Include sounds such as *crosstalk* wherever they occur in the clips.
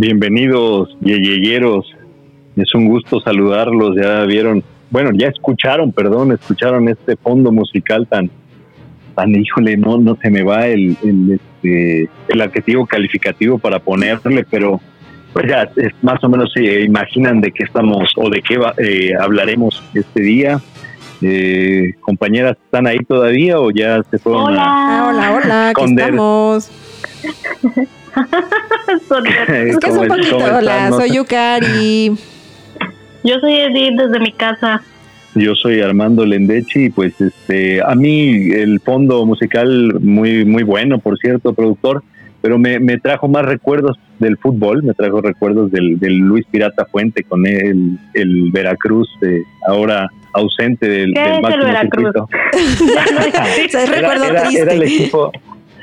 Bienvenidos, yeyeyeros. Es un gusto saludarlos. Ya vieron, bueno, ya escucharon, perdón, escucharon este fondo musical tan, tan, híjole, no, no se me va el, el, este, el adjetivo calificativo para ponerle, pero pues ya es, más o menos se imaginan de qué estamos o de qué eh, hablaremos este día. Eh, compañeras, ¿están ahí todavía o ya se fueron hola. A, hola, hola, aquí estamos. *laughs* *laughs* es que es un poquito, hola, soy Yukari. Yo soy Edith desde mi casa. Yo soy Armando Lendechi y pues este a mí el fondo musical muy muy bueno, por cierto, productor, pero me, me trajo más recuerdos del fútbol, me trajo recuerdos del, del Luis Pirata Fuente con el, el Veracruz, eh, ahora ausente del, ¿Qué del es el Veracruz? *laughs* *laughs* era, era, era, el equipo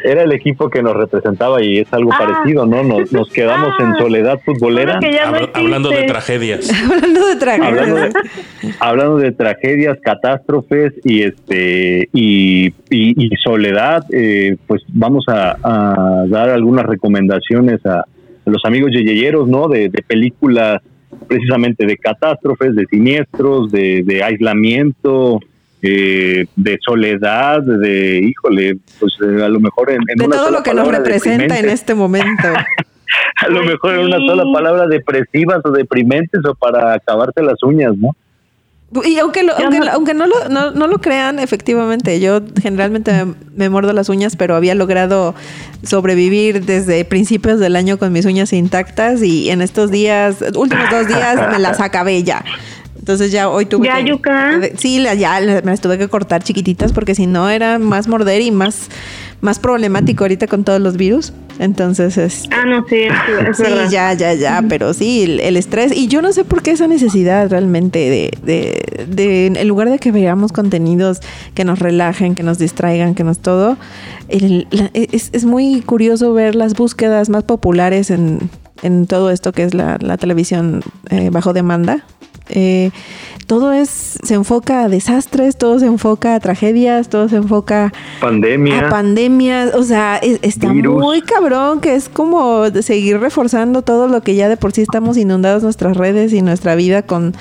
era el equipo que nos representaba y es algo ah. parecido, ¿no? Nos, nos quedamos ah. en soledad futbolera. No hablando de tragedias. *laughs* hablando de tragedias. Hablando de, hablando de tragedias, catástrofes y este y, y, y soledad, eh, pues vamos a, a, dar algunas recomendaciones a, los amigos yeyeyeros, ¿no? De, de, películas precisamente de catástrofes, de siniestros, de, de aislamiento, eh, de soledad, de, híjole, pues eh, a lo mejor en, en de una todo sola lo que nos representa en este momento. *laughs* a lo mejor en una sola palabra depresivas o deprimentes o para acabarte las uñas, ¿no? Y aunque, lo, aunque, aunque no, lo, no, no, lo crean, efectivamente, yo generalmente me, me, muerdo las uñas, pero había logrado sobrevivir desde principios del año con mis uñas intactas y en estos días, últimos dos días, me las *laughs* acabé ya. Entonces ya hoy tuve ¿Ya, que... Yuka? Sí, la, ya me las tuve que cortar chiquititas porque si no era más morder y más, más problemático ahorita con todos los virus. Entonces es... Ah, no, sí, es, *laughs* sí, verdad. ya, ya, ya, pero sí, el, el, estrés. Y yo no sé por qué esa necesidad realmente de, de, de, en lugar de que veamos contenidos que nos relajen, que nos distraigan, que nos todo, el, la, es, es muy curioso ver las búsquedas más populares en, en todo esto que es la, la televisión eh, bajo demanda. Eh, todo es se enfoca a desastres, todo se enfoca a tragedias, todo se enfoca pandemia, a pandemias, o sea, es, está Virus. muy cabrón que es como seguir reforzando todo lo que ya de por sí estamos inundados nuestras redes y nuestra vida con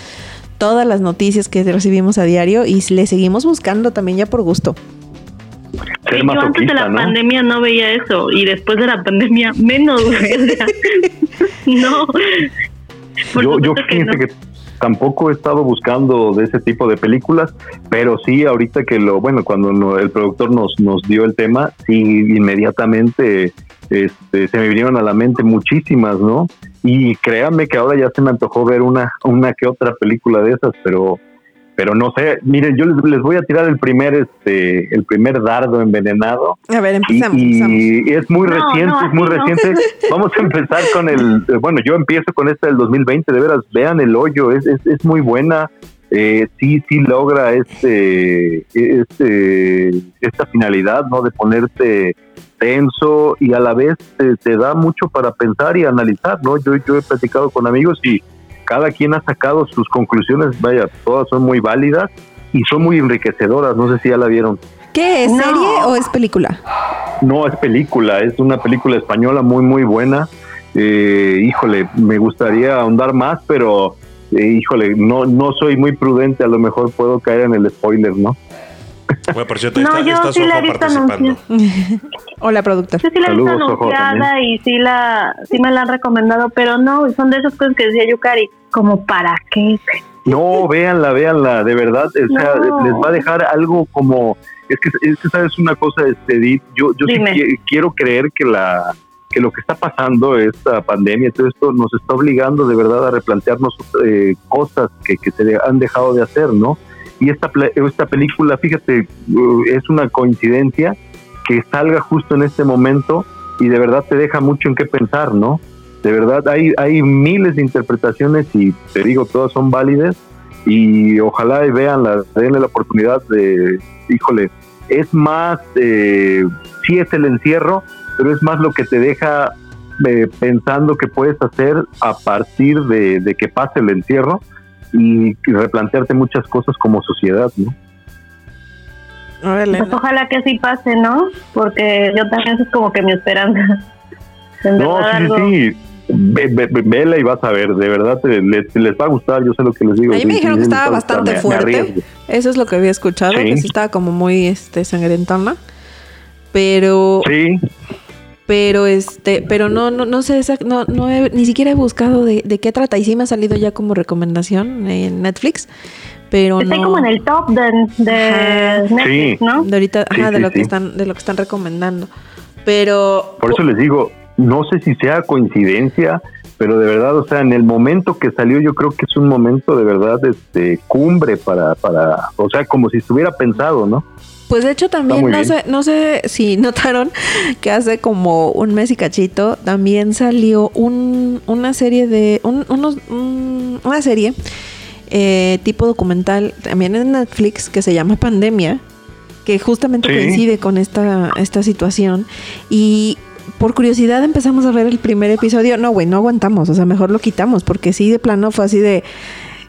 todas las noticias que recibimos a diario y le seguimos buscando también ya por gusto. Sí, yo antes de la ¿no? pandemia no veía eso y después de la pandemia menos. *laughs* no. Yo, yo fíjense que, no. que tampoco he estado buscando de ese tipo de películas, pero sí ahorita que lo, bueno, cuando el productor nos, nos dio el tema, sí inmediatamente este, se me vinieron a la mente muchísimas, ¿no? Y créanme que ahora ya se me antojó ver una, una que otra película de esas, pero pero no sé, miren, yo les, les, voy a tirar el primer este el primer dardo envenenado. A ver, empezamos. Y, y es muy no, reciente, no, es muy no. reciente. *laughs* Vamos a empezar con el bueno, yo empiezo con esta del 2020, de veras, vean el hoyo, es es, es muy buena. Eh, sí, sí logra este, este, esta finalidad, ¿no? De ponerte tenso y a la vez te, te da mucho para pensar y analizar, ¿no? Yo, yo he platicado con amigos y cada quien ha sacado sus conclusiones, vaya, todas son muy válidas y son muy enriquecedoras, no sé si ya la vieron. ¿Qué es no. serie o es película? No, es película, es una película española muy, muy buena. Eh, híjole, me gustaría ahondar más, pero eh, híjole, no, no soy muy prudente, a lo mejor puedo caer en el spoiler, ¿no? Bueno, por cierto, no, está, yo está sí la he visto participando. Hola, productor. Yo sí la he visto anunciada y sí, la, sí me la han recomendado, pero no, son de esas cosas que decía Yukari, como para qué. No, véanla, véanla, de verdad, o sea, no. les va a dejar algo como, es que, es que sabes una cosa, este, Edith, yo, yo sí quiero creer que la que lo que está pasando, esta pandemia, todo esto nos está obligando de verdad a replantearnos eh, cosas que, que se han dejado de hacer, ¿no? Y esta, esta película, fíjate, uh, es una coincidencia que salga justo en este momento y de verdad te deja mucho en qué pensar, ¿no? De verdad hay, hay miles de interpretaciones y te digo, todas son válidas y ojalá y vean la, denle la oportunidad de, híjole, es más, eh, sí es el encierro, pero es más lo que te deja eh, pensando que puedes hacer a partir de que pase el encierro y replantearte muchas cosas como sociedad, ¿no? Pues ojalá que así pase, ¿no? Porque yo también es como que mi esperanza. *laughs* No, sí, algo... sí, vela y vas a ver, de verdad les, va a gustar, yo sé lo que les digo. A mí me dijeron que estaba bastante fuerte, eso es lo que había escuchado, que sí estaba como muy este sangrentona, pero... Sí. Pero este, pero no, no, no sé, no, no ni siquiera he buscado de, de, qué trata y sí me ha salido ya como recomendación en Netflix, pero Está como en el top de, Netflix, ¿no? De ahorita, ajá, de lo que están, de lo que están recomendando. Pero por eso les digo, no sé si sea coincidencia, pero de verdad, o sea, en el momento que salió, yo creo que es un momento de verdad, este, cumbre para, para, o sea, como si estuviera pensado, ¿no? Pues de hecho también, no sé, no sé si *laughs* notaron que hace como un mes y cachito también salió un, una serie de, un, unos, una serie eh, tipo documental también en Netflix que se llama Pandemia, que justamente coincide con esta, esta situación y por curiosidad empezamos a ver el primer episodio. No, güey, no aguantamos. O sea, mejor lo quitamos. Porque sí, de plano fue así de.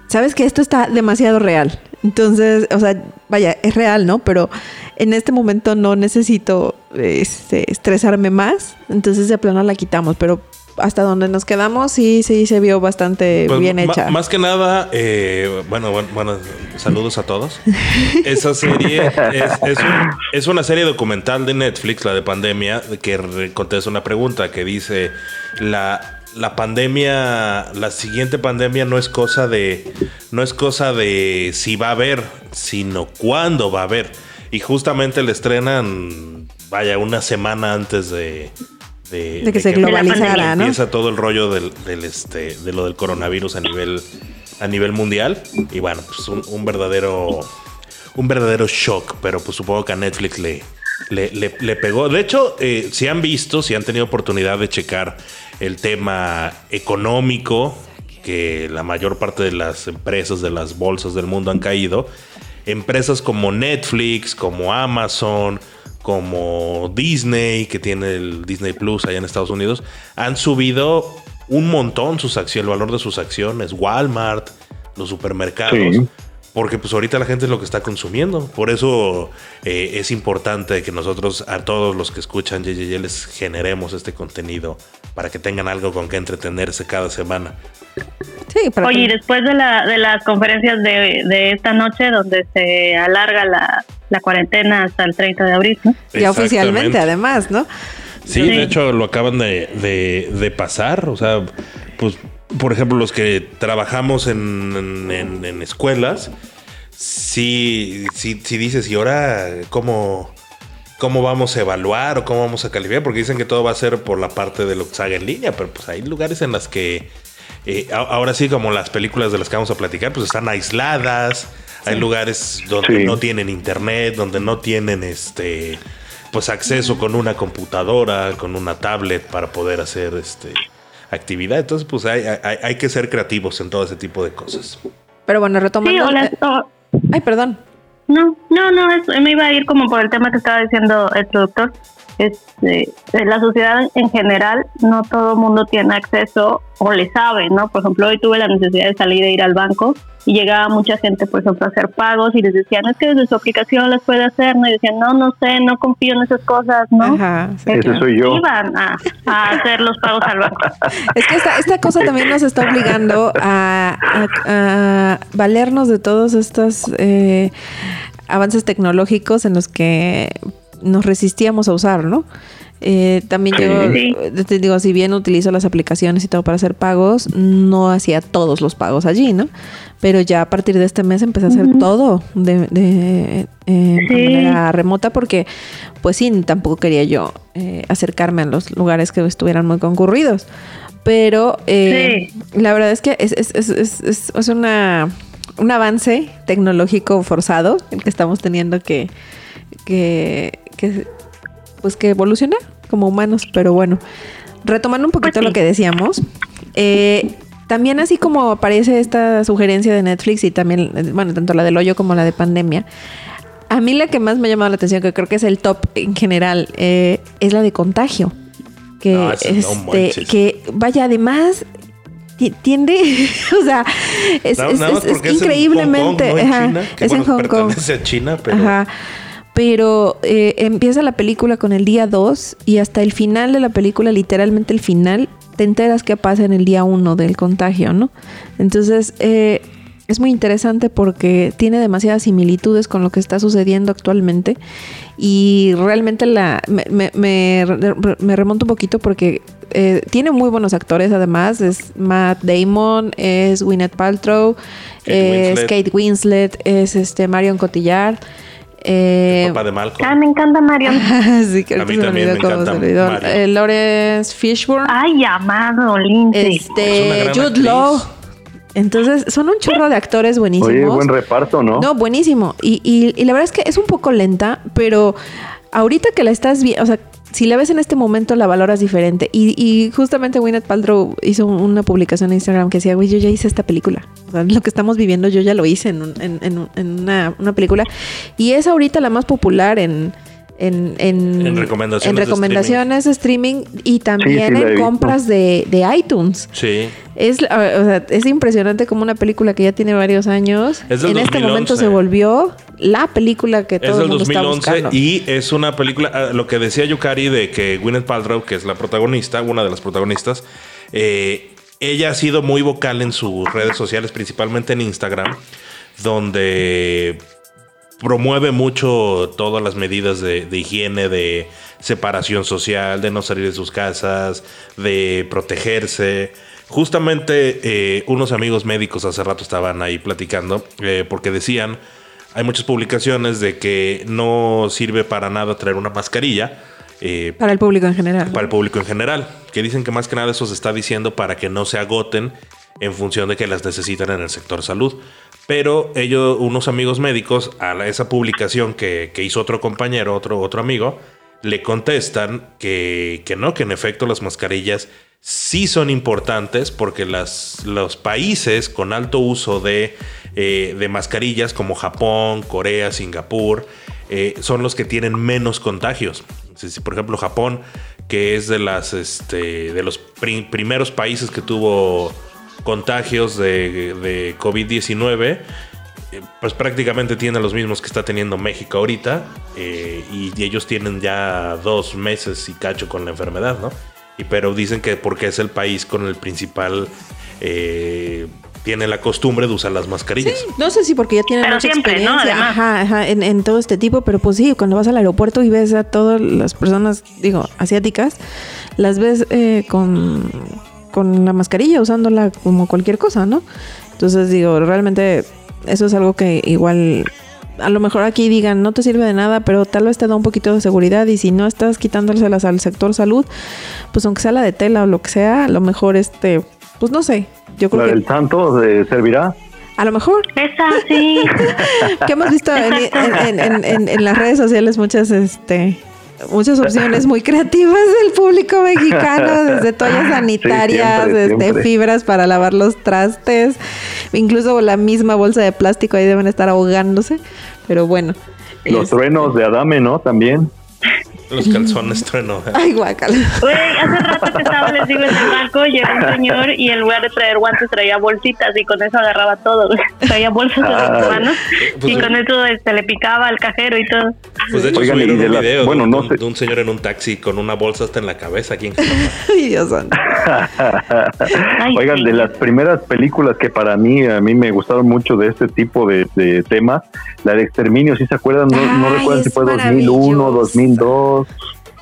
Sabes que esto está demasiado real. Entonces, o sea, vaya, es real, ¿no? Pero en este momento no necesito este, estresarme más. Entonces, de plano la quitamos. Pero hasta donde nos quedamos, sí, sí, se vio bastante pues, bien hecha. Más que nada, eh, bueno, bueno, saludos a todos. *laughs* Esa serie es, una serie documental de Netflix, la de pandemia, que contesta una pregunta que dice, la, la pandemia, la siguiente pandemia no es cosa de, no es cosa de si va a haber, sino cuándo va a haber. Y justamente le estrenan, vaya, una semana antes de, de, que se globalizara, ¿no? Empieza todo el rollo del, este, de lo del coronavirus a nivel, a nivel mundial. Y bueno, pues un, verdadero un verdadero shock, pero pues supongo que a Netflix le, le, pegó. De hecho, eh, si han visto, si han tenido oportunidad de checar el tema económico, que la mayor parte de las empresas de las bolsas del mundo han caído, empresas como Netflix, como Amazon, como Disney, que tiene el Disney Plus allá en Estados Unidos, han subido un montón sus acciones, el valor de sus acciones, Walmart, los supermercados. Porque pues ahorita la gente es lo que está consumiendo. Por eso eh, es importante que nosotros a todos los que escuchan JJJ les generemos este contenido para que tengan algo con que entretenerse cada semana. Sí, Oye, y después de, la, de las conferencias de, de esta noche, donde se alarga la, la cuarentena hasta el 30 de abril, ¿no? Y oficialmente, además, ¿no? Sí, de hecho lo acaban de, de, pasar, o sea, pues, por ejemplo, los que trabajamos en, en, escuelas, sí, sí, sí dices, ¿y ahora cómo, cómo vamos a evaluar o cómo vamos a calificar? Porque dicen que todo va a ser por la parte de lo que se haga en línea, pero pues hay lugares en las que, eh, ahora sí, como las películas de las que vamos a platicar, pues están aisladas hay lugares donde no tienen internet, donde no tienen este pues acceso con una computadora, con una tablet para poder hacer este actividad. Entonces, pues hay, hay, que ser creativos en todo ese tipo de cosas. Pero bueno, retomando. Ay, perdón. No, no, no, me iba a ir como por el tema que estaba diciendo el productor. Este, la sociedad en general, no todo el mundo tiene acceso o le sabe, ¿no? Por ejemplo, hoy tuve la necesidad de salir e ir al banco y llegaba mucha gente, por ejemplo, a hacer pagos y les decían, es que desde su aplicación las puede hacer, ¿no? Y decían, no, no sé, no confío en esas cosas, ¿no? Ajá, Ese soy yo. Iban a, hacer los pagos al banco. *laughs* Es que esta, esta cosa también nos está obligando a, a, valernos de todos estos eh, avances tecnológicos en los que nos resistíamos a usar, ¿no? Eh, también yo, te digo, si bien utilizo las aplicaciones y todo para hacer pagos, no hacía todos los pagos allí, ¿no? Pero ya a partir de este mes empecé a hacer todo de, de, eh, manera remota porque, pues sí, tampoco quería yo eh, acercarme a los lugares que estuvieran muy concurridos. Pero la verdad es que es, es, es, es una, un avance tecnológico forzado el que estamos teniendo que, que, que pues que evolucionar como humanos, pero bueno, retomando un poquito pues lo que decíamos, eh, también así como aparece esta sugerencia de Netflix y también, bueno, tanto la del hoyo como la de pandemia, a mí la que más me ha llamado la atención, que creo que es el top en general, eh, es la de contagio. Que, ah, este, que vaya, además tiende, *laughs* o sea, es, increíblemente, es en Hong Kong. China, pero pero eh, empieza la película con el día 2 y hasta el final de la película, literalmente el final, te enteras qué pasa en el día uno del contagio, ¿no? Entonces, eh, es muy interesante porque tiene demasiadas similitudes con lo que está sucediendo actualmente y realmente la me, me, remonto un poquito porque eh, tiene muy buenos actores además es Matt Damon es Gwyneth Paltrow es Kate Winslet es este Marion Cotillard eh, papá de Malcolm. Ah, me encanta Marion. *laughs* sí, que a mí también me, encanta eh, Lawrence Fishburne. Ay, amado, Lindsay. Este, Jude Law. Entonces, son un chorro de actores buenísimos. Oye, buen reparto, ¿no? No, buenísimo. Y, y, la verdad es que es un poco lenta, pero ahorita que la estás viendo, o sea, si la ves en este momento, la valoras diferente. Y, y justamente Gwyneth Paltrow hizo una publicación en Instagram que decía, güey, yo ya hice esta película. O sea, lo que estamos viviendo yo ya lo hice en, en, en, una, una película. Y es ahorita la más popular en en, en, recomendaciones, de, streaming. y también en compras de, iTunes. Sí. Es, es impresionante como una película que ya tiene varios años, en este momento se volvió la película que todo el mundo 2011 está y es una película, ah, lo que decía Yukari de que Gwyneth Paltrow, que es la protagonista, una de las protagonistas, eh, ella ha sido muy vocal en sus redes sociales, principalmente en Instagram, donde promueve mucho todas las medidas de, higiene, de separación social, de no salir de sus casas, de protegerse. Justamente eh, unos amigos médicos hace rato estaban ahí platicando eh, porque decían, hay muchas publicaciones de que no sirve para nada traer una mascarilla. Eh, para el público en general. Para el público en general. Que dicen que más que nada eso se está diciendo para que no se agoten en función de que las necesitan en el sector salud. Pero ellos, unos amigos médicos, a esa publicación que, hizo otro compañero, otro, otro amigo, le contestan que, no, que en efecto las mascarillas sí son importantes porque las, los países con alto uso de, eh, de mascarillas como Japón, Corea, Singapur, eh, son los que tienen menos contagios. Si, por ejemplo Japón, que es de, las, este, de los primeros países que tuvo contagios de, COVID-19, eh, pues prácticamente tiene los mismos que está teniendo México ahorita. Eh, y, ellos tienen ya dos meses y cacho con la enfermedad, ¿no? Y pero dicen que porque es el país con el principal... Eh, tiene la costumbre de usar las mascarillas. no sé si porque ya tienen mucha experiencia ajá, ajá, en, en, todo este tipo, pero pues sí, cuando vas al aeropuerto y ves a todas las personas, digo, asiáticas, las ves con con la mascarilla, usándola como cualquier cosa, ¿no? Entonces digo, realmente eso es algo que igual a lo mejor aquí digan no te sirve de nada, pero tal vez te da un poquito de seguridad y si no estás quitándoselas al sector salud, pues aunque sea la de tela o lo que sea, a lo mejor este, pues no sé, yo creo ¿La del santo servirá? A lo mejor. Esa, sí. *laughs* que hemos visto en, en, en, las redes sociales muchas, este, muchas opciones muy creativas del público mexicano, *laughs* desde toallas sanitarias, desde fibras para lavar los trastes, incluso la misma bolsa de plástico ahí deben estar ahogándose, pero bueno. Los este, truenos de Adame, ¿no? También. Los calzones trueno. *laughs* Ay, guacala. Güey, hace rato que estaba, les digo, en el banco, llegó un señor y en lugar de traer guantes traía bolsitas y con eso agarraba todo. Traía bolsas de las manos pues y con eso este, le picaba al cajero y todo. Pues de hecho, Oigan, un video bueno, de, no sé. de, un señor en un taxi con una bolsa hasta en la cabeza aquí en *laughs* *laughs* Ay. Oigan, de las primeras películas que para mí, a mí me gustaron mucho de este tipo de, de temas, la de Exterminio, si se acuerdan, no, no recuerdan si fue 2001, 2002.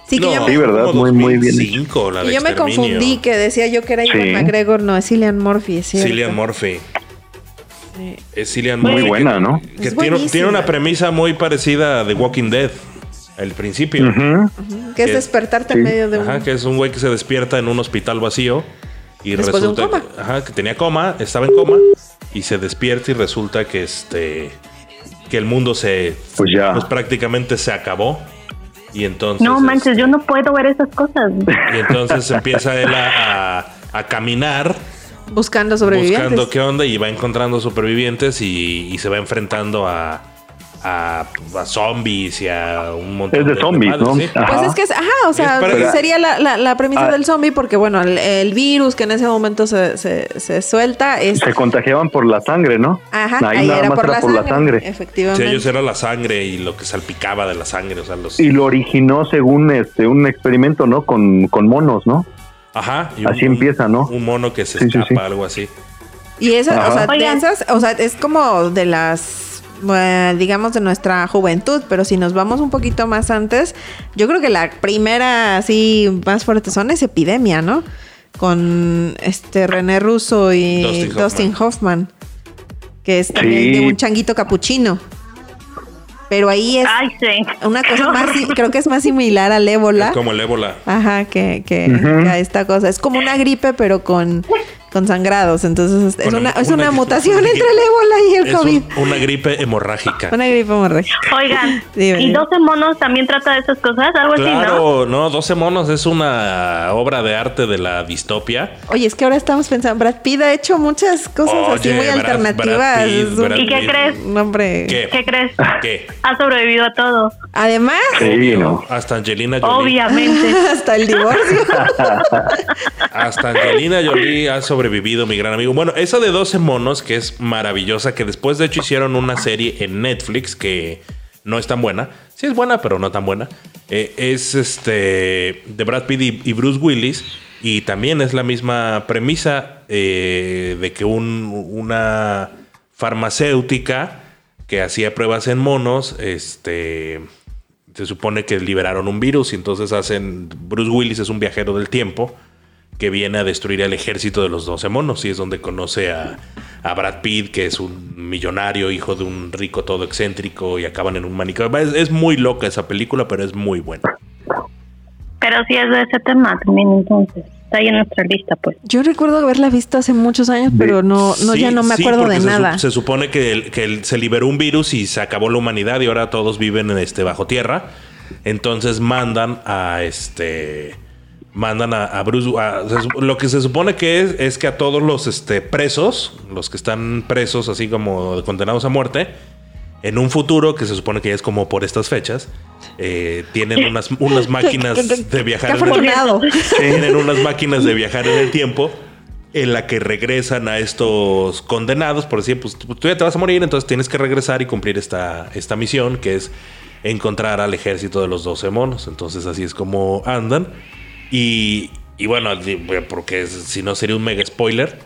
Sí, que sí, ¿verdad? Muy, muy bien. La yo me confundí, que decía yo que era Ivan McGregor, no, es Cillian Murphy. Es Cillian Murphy. Es Cillian Murphy. Muy buena, ¿no? Que tiene, tiene, una premisa muy parecida a The Walking Dead. Al principio. Que es despertarte en medio de un... Ajá, que es un güey que se despierta en un hospital vacío. Y resulta Que, ajá, que tenía coma, estaba en coma. Y se despierta y resulta que este que el mundo se pues ya pues prácticamente se acabó y entonces no manches yo no puedo ver esas cosas y entonces empieza él a, caminar buscando sobrevivientes buscando qué onda y va encontrando supervivientes y se va enfrentando a a, zombies y a un montón es de, zombies, ¿no? Pues es que es, ajá, o sea, sería la, la, premisa ah. del zombie porque, bueno, el, virus que en ese momento se, se, suelta es... Se contagiaban por la sangre, ¿no? Ajá, ahí, era, por, la, sangre, Efectivamente. Sí, ellos era la sangre y lo que salpicaba de la sangre, o sea, los... Y lo originó según este un experimento, ¿no? Con, con monos, ¿no? Ajá. así empieza, ¿no? Un mono que se escapa, algo así. Y esa, o sea, o sea, es como de las, digamos, de nuestra juventud, pero si nos vamos un poquito más antes, yo creo que la primera así más fuerte son es Epidemia, ¿no? Con este René Russo y Dustin Hoffman, que es también de un changuito capuchino. Pero ahí es una cosa más, creo que es más similar al ébola. como el ébola. Ajá, que, que a esta cosa. Es como una gripe, pero con con sangrados. Entonces es, una, es una, mutación entre el ébola y el COVID. una gripe hemorrágica. Una gripe hemorrágica. Oigan, *laughs* ¿y 12 monos también trata de esas cosas? Algo así, ¿no? no, 12 monos es una obra de arte de la distopia. Oye, es que ahora estamos pensando, Brad Pitt ha hecho muchas cosas así muy alternativas. ¿Y qué crees? Hombre. ¿Qué? ¿Qué crees? ¿Qué? Ha sobrevivido a todo. Además. Sí, no. Hasta Angelina Jolie. Obviamente. *laughs* Hasta el divorcio. *laughs* Hasta Angelina Jolie ha sobrevivido vivido mi gran amigo. Bueno, esa de 12 monos, que es maravillosa, que después de hecho hicieron una serie en Netflix que no es tan buena. Sí es buena, pero no tan buena. Eh, es este de Brad Pitt y, Bruce Willis. Y también es la misma premisa eh, de que una farmacéutica que hacía pruebas en monos, este, se supone que liberaron un virus y entonces hacen, Bruce Willis es un viajero del tiempo que viene a destruir el ejército de los 12 monos y es donde conoce a, Brad Pitt, que es un millonario, hijo de un rico todo excéntrico y acaban en un manicomio. Es, muy loca esa película, pero es muy buena. Pero sí es de ese tema también entonces. Está ahí en nuestra lista, pues. Yo recuerdo haberla visto hace muchos años, pero no, no ya no me acuerdo de nada. se supone que, que se liberó un virus y se acabó la humanidad y ahora todos viven en este bajo tierra. Entonces mandan a este mandan a, Bruce. lo que se supone que es, es que a todos los este, presos, los que están presos, así como condenados a muerte, en un futuro, que se supone que es como por estas fechas, eh, tienen unas, unas *laughs* máquinas de viajar en el tiempo. *laughs* Tienen unas máquinas de viajar en el tiempo en la que regresan a estos condenados, por decir, pues tú ya te vas a morir, entonces tienes que regresar y cumplir esta, esta misión, que es encontrar al ejército de los 12 monos. Entonces así es como andan. Y, bueno, porque si no sería un mega spoiler,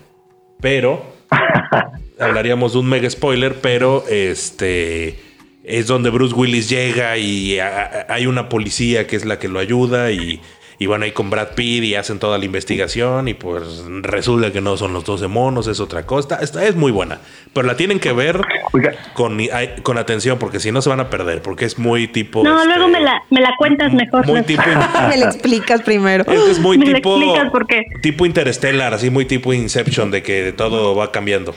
pero *laughs* hablaríamos de un mega spoiler, pero este es donde Bruce Willis llega y hay una policía que es la que lo ayuda y y bueno, ahí con Brad Pitt y hacen toda la investigación y pues resulta que no son los 12 monos, es otra cosa. Esta es muy buena, pero la tienen que ver con, con atención porque si no se van a perder, porque es muy tipo... No, luego este, me la, me la cuentas mejor. Muy tipo... *laughs* me la explicas primero. Es, muy *laughs* tipo... Tipo interstellar, así muy tipo Inception, de que todo va cambiando.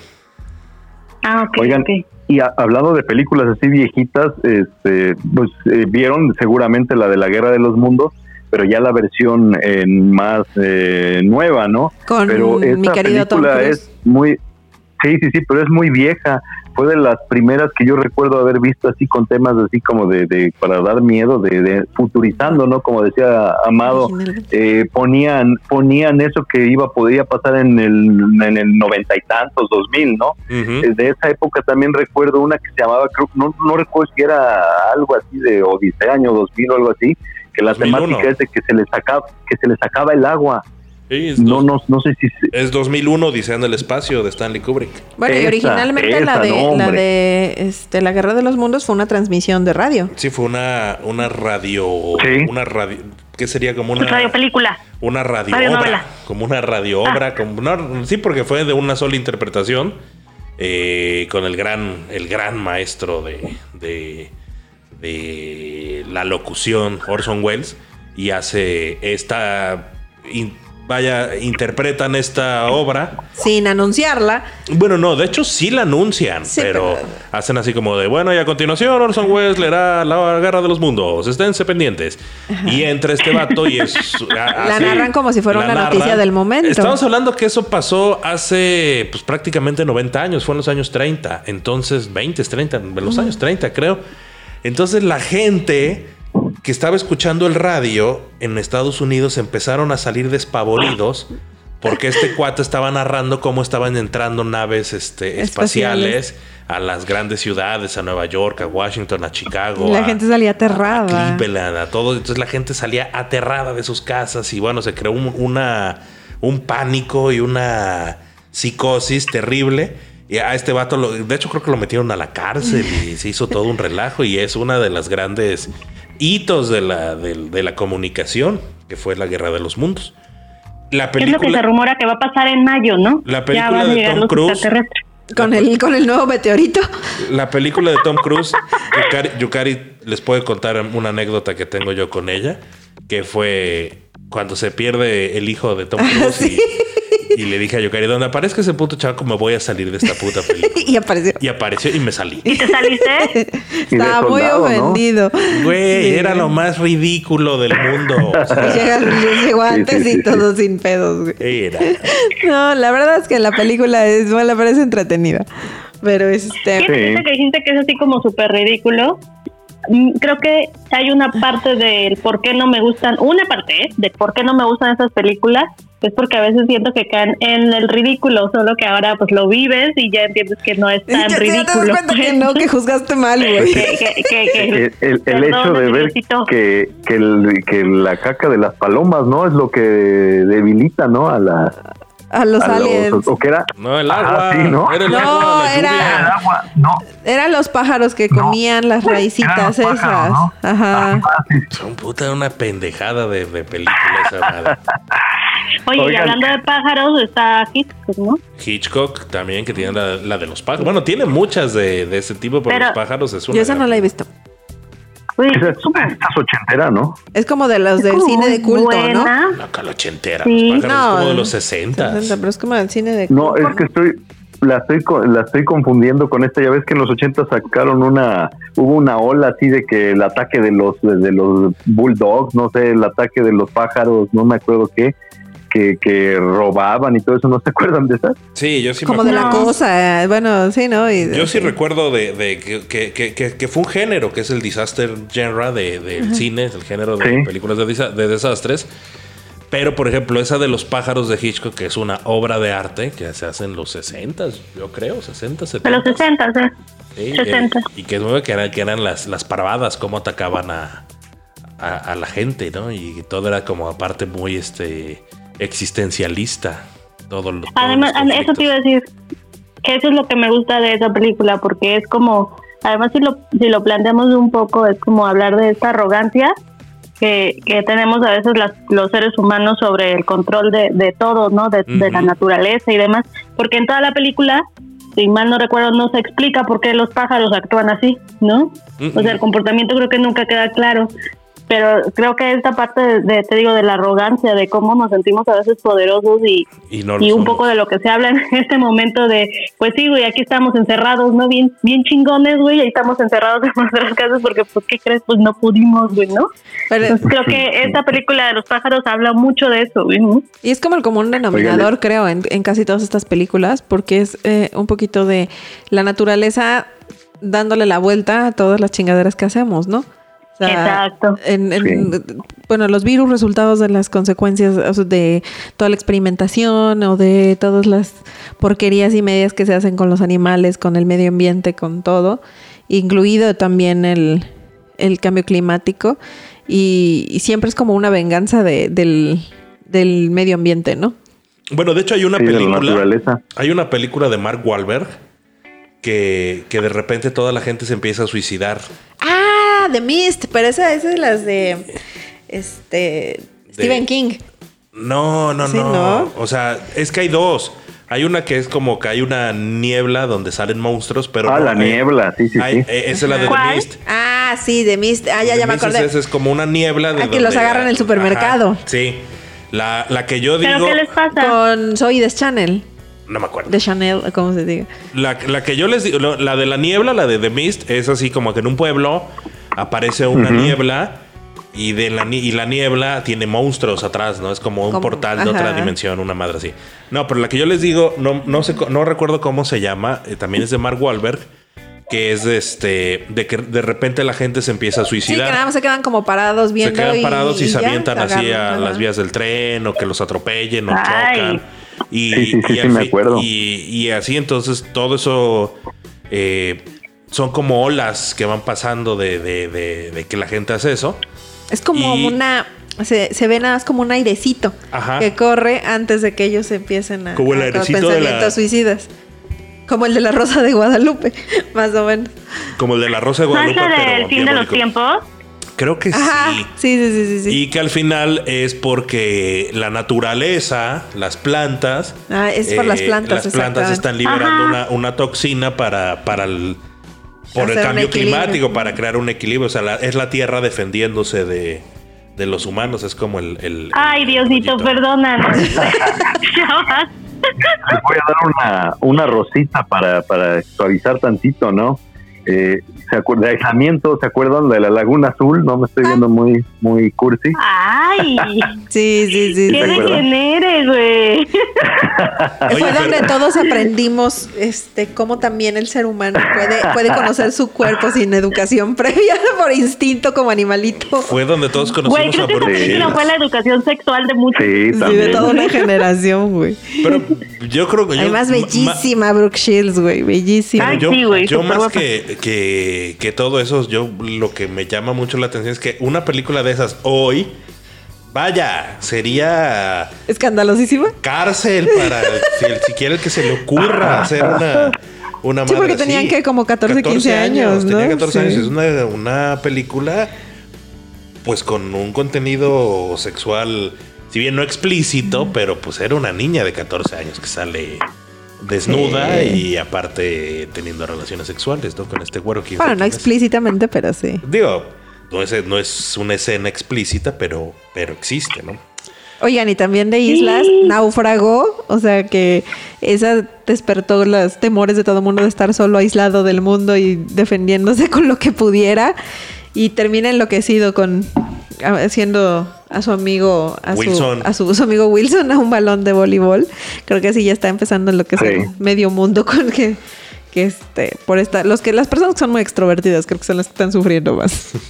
Ah, ok. Oigan, y hablando de películas así viejitas, este, pues eh, vieron seguramente la de la Guerra de los Mundos pero ya la versión eh, más eh, nueva, ¿no? Con pero esta película es muy, sí, sí, sí, pero es muy vieja. Fue de las primeras que yo recuerdo haber visto así con temas así como de, de para dar miedo, de, futurizando, ¿no? Como decía Amado, eh, ponían ponían eso que iba podía pasar en el en el noventa y tantos, dos mil, ¿no? De esa época también recuerdo una que se llamaba, no, no recuerdo si era algo así de Odisea, año dos mil o algo así, que la temática es de que se les acaba, que se les acaba el agua. no, no, no sé si es 2001 diseñando el espacio de Stanley Kubrick. Bueno, y originalmente la de la de este la Guerra de los Mundos fue una transmisión de radio. Sí, fue una una radio una radio ¿Qué sería como una radio película? Una radio, obra, como una radio obra, ah. como sí, porque fue de una sola interpretación eh, con el gran el gran maestro de de la locución Orson Welles y hace esta vaya, interpretan esta obra. Sin anunciarla. Bueno, no, de hecho sí la anuncian, pero, hacen así como de, bueno, y a continuación Orson Welles leerá La Guerra de los Mundos, esténse pendientes. Y entre este vato y es... *laughs* la narran como si fuera una noticia del momento. Estamos hablando que eso pasó hace pues prácticamente 90 años, fue en los años 30, entonces 20, 30, en los años 30 creo. Entonces la gente que estaba escuchando el radio en Estados Unidos empezaron a salir despavoridos porque este cuate estaba narrando cómo estaban entrando naves este, espaciales, a las grandes ciudades, a Nueva York, a Washington, a Chicago. la gente salía aterrada. A Cleveland, a todo. Entonces la gente salía aterrada de sus casas y bueno, se creó un, una, un pánico y una psicosis terrible. Y a este vato, lo, de hecho creo que lo metieron a la cárcel y se hizo todo un relajo y es una de las grandes hitos de la, de, la comunicación, que fue la Guerra de los Mundos. La película, es lo que se rumora que va a pasar en mayo, ¿no? La película de Tom Cruise. Con el, con el nuevo meteorito. La película de Tom *laughs* Cruise, Yukari, les puede contar una anécdota que tengo yo con ella, que fue cuando se pierde el hijo de Tom ah, Cruise y y le dije a Yokari, donde aparezca ese puto chavo, me voy a salir de esta puta *laughs* película. y apareció. Y apareció y me salí. ¿Y te saliste? *laughs* Estaba muy ofendido. Güey, era lo más ridículo del mundo. *laughs* llegó antes y todo sin pedos, güey. Era. No, la verdad es que la película es, bueno, la parece entretenida. Pero este. ¿Qué que dijiste que es así como súper ridículo? Mm, creo que hay una parte del por qué no me gustan, una parte ¿eh? de por qué no me gustan esas películas, es porque a veces siento que caen en el ridículo, solo que ahora pues lo vives y ya entiendes que no es tan ridículo. que no, que juzgaste mal, güey. *laughs* el, hecho de ver que, que, que la caca de las palomas, ¿no? Es lo que debilita, ¿no? A la a los aliens. ¿O qué era? No, el agua. ¿no? Era el agua, era, el agua. No. Eran los pájaros que comían las raicitas esas. Ajá. Ah, Son puta una pendejada de, de película esa madre. *laughs* Oye, y hablando de pájaros, está Hitchcock, ¿no? Hitchcock también, que tiene la, de los pájaros. Bueno, tiene muchas de, de ese tipo, pero, los pájaros es una. Yo esa no la he visto. Esa es ochentera, ¿no? Es como de los del cine de culto, ¿no? No, la ochentera. Sí. Los pájaros es como de los 60. pero es como del cine de culto. No, es que estoy la estoy la estoy confundiendo con esta. Ya ves que en los 80 sacaron una hubo una ola así de que el ataque de los de los bulldogs, no sé, el ataque de los pájaros, no me acuerdo qué que, robaban y todo eso, ¿no se acuerdan de esas? Sí, yo sí Como de la cosa, bueno, sí, ¿no? yo sí recuerdo de, que, fue un género, que es el disaster genre del de, cine, el género de películas de, desastres. Pero, por ejemplo, esa de los pájaros de Hitchcock, que es una obra de arte que se hace en los 60, yo creo, 60, 70. De los 60, sí. 60. y que es nuevo que eran, que eran las, las parvadas, cómo atacaban a, a, la gente, ¿no? Y todo era como aparte muy este existencialista. Todo lo, además, eso te iba a decir, que eso es lo que me gusta de esa película, porque es como, además si lo, si lo planteamos un poco, es como hablar de esta arrogancia que, que tenemos a veces las, los seres humanos sobre el control de, de todo, ¿no? De, la naturaleza y demás, porque en toda la película si mal no recuerdo, no se explica por qué los pájaros actúan así, ¿no? O sea, el comportamiento creo que nunca queda claro pero creo que esta parte de, te digo de la arrogancia de cómo nos sentimos a veces poderosos y, y, un poco de lo que se habla en *laughs* este momento de pues sí güey aquí estamos encerrados no bien bien chingones güey ahí estamos encerrados *laughs* en nuestras casas porque pues qué crees pues no pudimos güey no Entonces, creo que *laughs* esta película de los pájaros habla mucho de eso güey y es como el común denominador creo en, en, casi todas estas películas porque es eh, un poquito de la naturaleza dándole la vuelta a todas las chingaderas que hacemos no Exacto. Bueno, los virus, resultados de las consecuencias de toda la experimentación o de todas las porquerías y medias que se hacen con los animales, con el medio ambiente, con todo, incluido también el, cambio climático. Y, siempre es como una venganza del, medio ambiente, ¿no? Bueno, de hecho hay una película. hay una película de Mark Wahlberg que, que de repente toda la gente se empieza a suicidar. Ah, The Mist, pero esa, es de las de este Stephen King. No, no, no, O sea, es que hay dos. Hay una que es como que hay una niebla donde salen monstruos, pero. Ah, la niebla, sí, sí, sí. Eh, esa es la de The Mist. Ah, sí, The Mist. Ah, ya, ya me acordé. Es, es, como una niebla de. Ah, que los agarran en el supermercado. sí. La, la, que yo digo. ¿Pero qué les pasa? Con Soy Channel. No me acuerdo. De Chanel, ¿cómo se diga? La, la que yo les digo, la de la niebla, la de The Mist, es así como que en un pueblo aparece una niebla y de la, y la niebla tiene monstruos atrás, ¿no? Es como un portal de otra dimensión, una madre así. No, pero la que yo les digo, no, no, sé, no recuerdo cómo se llama, eh, también es de Mark Wahlberg, que es de este de que de repente la gente se empieza a suicidar. Sí, que nada más se quedan como parados viendo. Se quedan parados y, se avientan así a las vías del tren o que los atropellen o chocan. Y, y, así entonces todo eso eh, son como olas que van pasando de, de, que la gente hace eso. Es como una se, se, ve nada más como un airecito que corre antes de que ellos empiecen a, como el airecito pensamientos suicidas. Como el de la Rosa de Guadalupe, *laughs* más o menos. Como el de la Rosa de Guadalupe. ¿No del fin de los tiempos? Creo que sí. sí. Sí, sí. Y que al final es porque la naturaleza, las plantas. Ah, es por las eh, plantas. Las plantas están liberando una, una, toxina para, para el. Por el cambio climático, para crear un equilibrio. O sea, es la tierra defendiéndose de, de los humanos. Es como el. el Ay, Diosito, perdona. *laughs* *laughs* Les voy a dar una, una rosita para, para suavizar tantito, ¿no? Eh, ¿se acuerda, de aislamiento, ¿se acuerdan de la Laguna Azul? No me estoy viendo muy, muy cursi. Ay, *laughs* sí, sí, sí. ¿Qué de quién eres, güey? *laughs* Fue donde todos aprendimos este cómo también el ser humano puede, puede conocer su cuerpo sin educación *laughs* previa por instinto como animalito. Fue donde todos conocimos güey, creo que esa fue la educación sexual de muchos. Sí, de toda una generación, güey. Pero yo creo que yo, Además, bellísima Brooke Shields, güey, bellísima. Ay, yo, sí, güey, yo más que, que que, todo eso, yo lo que me llama mucho la atención es que una película de esas hoy, vaya, sería... Escandalosísima. Cárcel para si el, siquiera el que se le ocurra *laughs* hacer una... Una sí, porque tenían que como 14, 15 años, ¿no? Tenía 14 años. Es una, una película, pues con un contenido sexual, si bien no explícito, pero pues era una niña de 14 años que sale desnuda y aparte teniendo relaciones sexuales, ¿no? Con este güero que... Bueno, no explícitamente, pero sí. Digo, no es, no es una escena explícita, pero, pero existe, ¿no? Oigan, y también de islas, naufragó, o sea que esa despertó los temores de todo el mundo de estar solo aislado del mundo y defendiéndose *laughs* con lo que pudiera y termina enloquecido con haciendo a su amigo, a, Su, a su, amigo Wilson a un balón de voleibol. Creo que sí ya está empezando lo que es el medio mundo con que, que este, por esta, los que las personas que son muy extrovertidas, creo que son las que están sufriendo más. *laughs*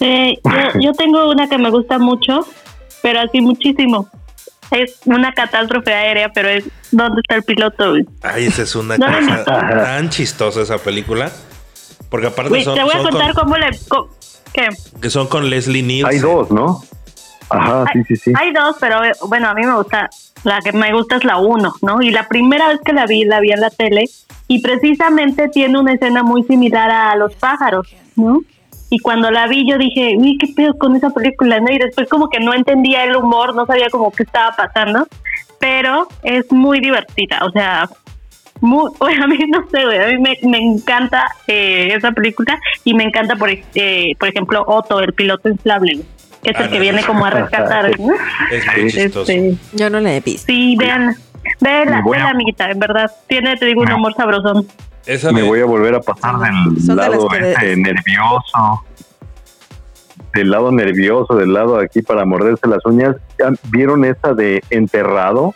Eh, yo, tengo una que me gusta mucho, pero así muchísimo. Es una catástrofe aérea, pero es ¿dónde está el piloto? Ay, esa es una *laughs* cosa tan chistosa esa película. Porque aparte son, Te voy a contar cómo le que son con Leslie Nielsen. Hay dos, ¿no? Ajá, sí, sí, sí. Hay dos, pero bueno, a mí me gusta, la que me gusta es la uno, ¿no? Y la primera vez que la vi, la vi en la tele y precisamente tiene una escena muy similar a Los pájaros, ¿no? Y cuando la vi yo dije, uy, qué pedo con esa película, ¿no? Y después como que no entendía el humor, no sabía como qué estaba pasando, pero es muy divertida, o sea, muy, *laughs* a mí no sé, a mí me, encanta eh, esa película y me encanta, por, eh, por ejemplo, Otto, el piloto inflable, que es el que viene como a rescatar. *laughs* Este, Yo no le he visto. Sí, vean, vean la, amiguita, en verdad, tiene, te digo, un amor sabrosón. me voy a volver a pasar del lado este nervioso del lado nervioso, del lado aquí para morderse las uñas. ¿Vieron esa de enterrado?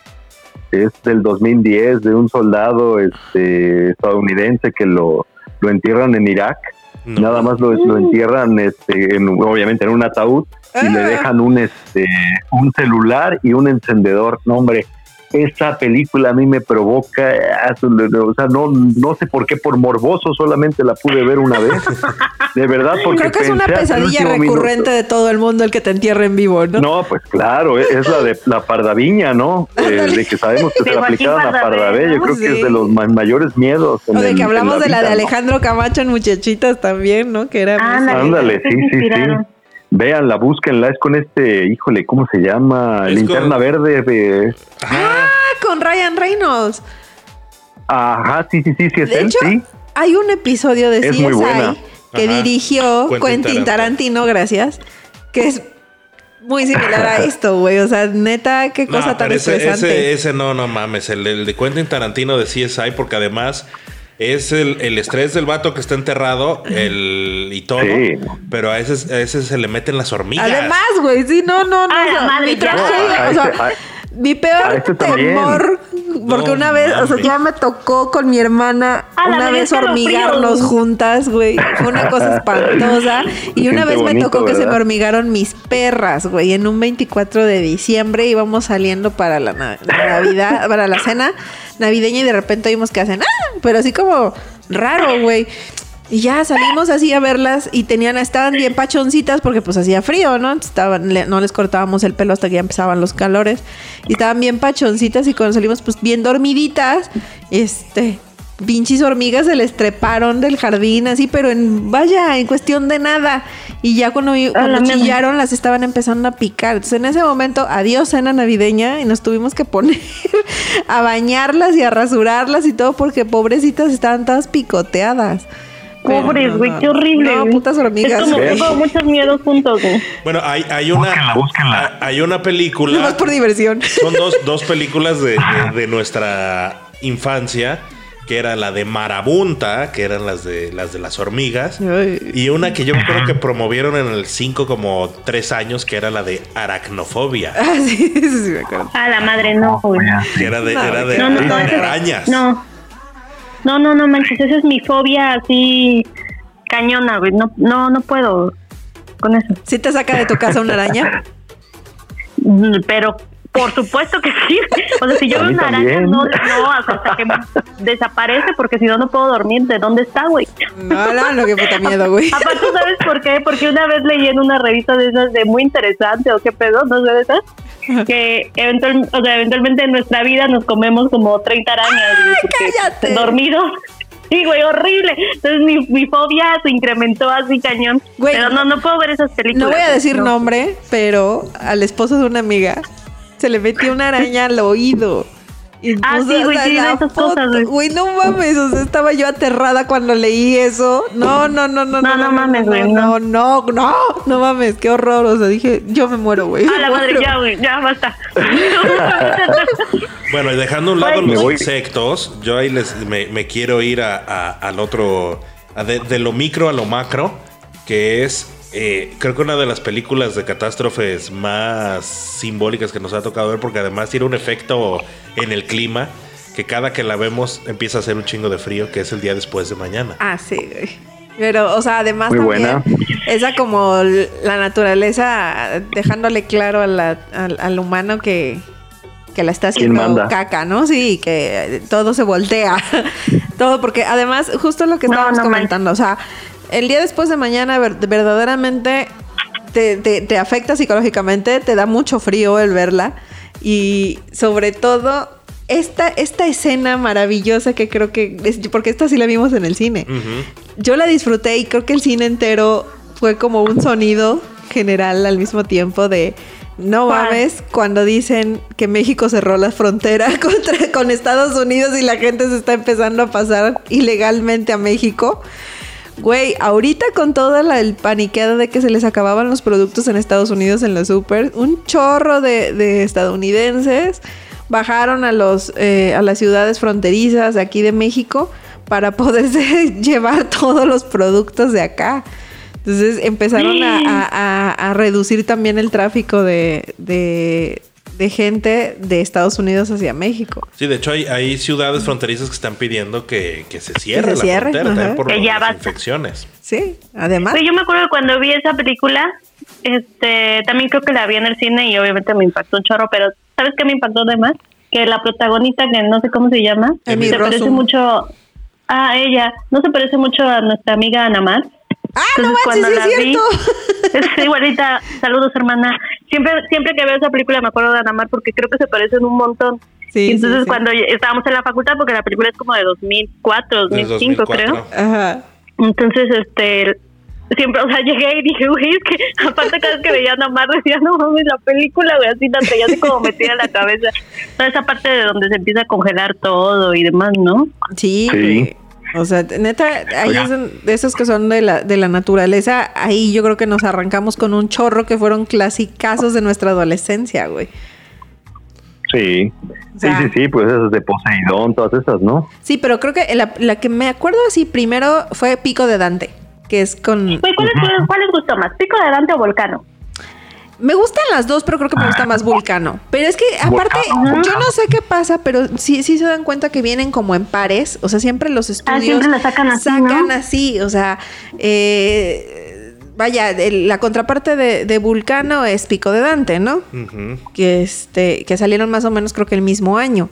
Es del 2010 de un soldado este, estadounidense que lo, lo entierran en Irak. Nada más lo, lo entierran este, obviamente en un ataúd y le ah. dejan un, este, un celular y un encendedor. No, hombre, esta película a mí me provoca, o sea, no, no sé por qué, por morboso solamente la pude ver una vez. *laughs* De verdad, porque. Creo que es una pesadilla recurrente de todo el mundo el que te entierre en vivo, ¿no? No, pues claro, es la de la pardaviña, ¿no? Eh, de que sabemos que *laughs* se la aplicaron a Pardavé, yo creo que es de los mayores miedos. O de que hablamos de la de Alejandro Camacho en Muchachitas también, ¿no? Que era. Ándale, sí, sí, sí. Véanla, búsquenla, es con este, híjole, ¿cómo se llama? Linterna verde de... Ah, con Ryan Reynolds. Ajá, sí, sí, sí, sí, es de hecho, Hay un episodio de CSI que dirigió Quentin, Tarantino. gracias, que es muy similar a *laughs* esto, güey. O sea, neta, qué cosa tan interesante. Ese, no, no mames. El, el, de Quentin Tarantino de CSI, porque además es el, el, estrés del vato que está enterrado el, y todo. Pero a ese, a ese se le meten las hormigas. Además, güey, sí, no, no, no. mi traje, o sea, mi peor este temor porque una vez, o sea, ya me tocó con mi hermana una vez hormigarnos juntas, güey. Fue una cosa *laughs* espantosa. Y una vez me tocó que se me hormigaron mis perras, güey. En un 24 de diciembre íbamos saliendo para la, Navidad, para la cena navideña y de repente vimos que hacen, ¡ah! Pero así como raro, güey. Y ya salimos así a verlas y tenían, estaban bien pachoncitas porque pues hacía frío, ¿no? Estaban, no les cortábamos el pelo hasta que ya empezaban los calores. Y estaban bien pachoncitas y cuando salimos pues bien dormiditas, este, pinches hormigas se les treparon del jardín así, pero en, vaya, en cuestión de nada. Y ya cuando, cuando chillaron las estaban empezando a picar. Entonces en ese momento, adiós cena navideña y nos tuvimos que poner *laughs* a bañarlas y a rasurarlas y todo porque pobrecitas estaban todas picoteadas. Pobres, güey, qué horrible. No, putas hormigas. Es como tengo muchos miedos juntos, güey. Bueno, hay, hay una. Búsquenla, Hay una película. más por diversión. Son dos, *laughs* dos películas de, de, nuestra infancia que era la de Marabunta, que eran las de las de las hormigas, y una que yo creo que promovieron en el 5 como tres años, que era la de aracnofobia. Ah, sí, *laughs* sí, sí, me acuerdo. Ah, la madre no, güey. Que era de, era de, no, no, arañas. No. No, no, no manches, esa es mi fobia así cañona, güey. No, no, no puedo con eso. ¿Sí te saca de tu casa una araña? *laughs* Mm, pero por supuesto que sí. O sea, si yo veo una araña, no, no, hasta que desaparece, porque si no, no puedo dormir. ¿De dónde está, güey? No, no, lo que puta miedo, güey. Aparte, ¿sabes por qué? Porque una vez leí en una revista de esas de muy interesante, o qué pedo, no sé de esas, que eventual, o sea, eventualmente en nuestra vida nos comemos como 30 arañas. Cállate. Dormidos. Sí, güey, horrible. Entonces mi, mi, fobia se incrementó así cañón. Güey, pero no, no puedo ver esas películas. No voy a decir nombre, pero al esposo de una amiga se le metió una araña al oído. Y ah, sí, güey, sí, esas cosas, güey. no mames, o sea, estaba yo aterrada cuando leí eso. No, no, no, no. No, no, mames, güey. No, no, no, no, mames, qué horror. O sea, dije, yo me muero, güey. A la madre, ya, güey, ya basta. *laughs* bueno, y dejando a un lado los insectos, yo ahí les, me, me quiero ir a, a, al otro, de, de lo micro a lo macro, que es eh, creo que una de las películas de catástrofes más simbólicas que nos ha tocado ver, porque además tiene un efecto en el clima que cada que la vemos empieza a hacer un chingo de frío, que es el día después de mañana. Ah, sí, Pero, o sea, además también esa como la naturaleza dejándole claro al, humano que, que la está haciendo caca, ¿no? Sí, que todo se voltea. *laughs* todo porque además, justo lo que estábamos comentando, o sea, el día después de mañana verdaderamente te, afecta psicológicamente, te da mucho frío el verla. Y sobre todo esta, esta escena maravillosa que creo que, porque esta sí la vimos en el cine, yo la disfruté y creo que el cine entero fue como un sonido general al mismo tiempo de... No mames, cuando dicen que México cerró la frontera *laughs* contra, con Estados Unidos y la gente se está empezando a pasar ilegalmente a México. Güey, ahorita con toda la el paniqueado de que se les acababan los productos en Estados Unidos en la super, un chorro de, estadounidenses bajaron a los eh, a las ciudades fronterizas de aquí de México para poderse *laughs* llevar todos los productos de acá. Entonces empezaron a, reducir también el tráfico de, de gente de Estados Unidos hacia México. Sí, de hecho hay, ciudades fronterizas que están pidiendo que, se cierre la frontera por las infecciones. Sí, además. yo me acuerdo que cuando vi esa película, este, también creo que la vi en el cine y obviamente me impactó un chorro, pero ¿sabes qué me impactó además? Que la protagonista, que no sé cómo se llama, se parece mucho a ella, no se parece mucho a nuestra amiga Ana Mar. Ah, no manches, sí es cierto. *laughs* es igualita, saludos hermana. Siempre, siempre que veo esa película me acuerdo de Anamar porque creo que se parecen un montón. Sí, entonces cuando estábamos en la facultad, porque la película es como de 2004, 2005 creo. Ajá. Entonces, este, siempre, o sea, llegué y dije, güey, es que *laughs* aparte cada vez que veía a Anamar decía, no mames, la película, güey, así tan así como metida en la cabeza. Toda esa parte de donde se empieza a congelar todo y demás, ¿no? Sí. sí. O sea, neta, ahí es de esos que son de la, de la naturaleza, ahí yo creo que nos arrancamos con un chorro que fueron clasicazos de nuestra adolescencia, güey. Sí. sí, sí, sí, pues esas de Poseidón, todas esas, ¿no? Sí, pero creo que la, que me acuerdo así primero fue Pico de Dante, que es con... ¿cuál, les, ¿Cuál, gustó más, Pico de Dante o Volcano? Me gustan las dos, pero creo que me gusta más Vulcano. Pero es que aparte, yo no sé qué pasa, pero sí, sí se dan cuenta que vienen como en pares. O sea, siempre los Ah, estudios siempre la sacan así, sacan ¿no? así. O sea, eh, vaya, el- la contraparte de, de Vulcano es Pico de Dante, ¿no? Que este que salieron más o menos creo que el mismo año.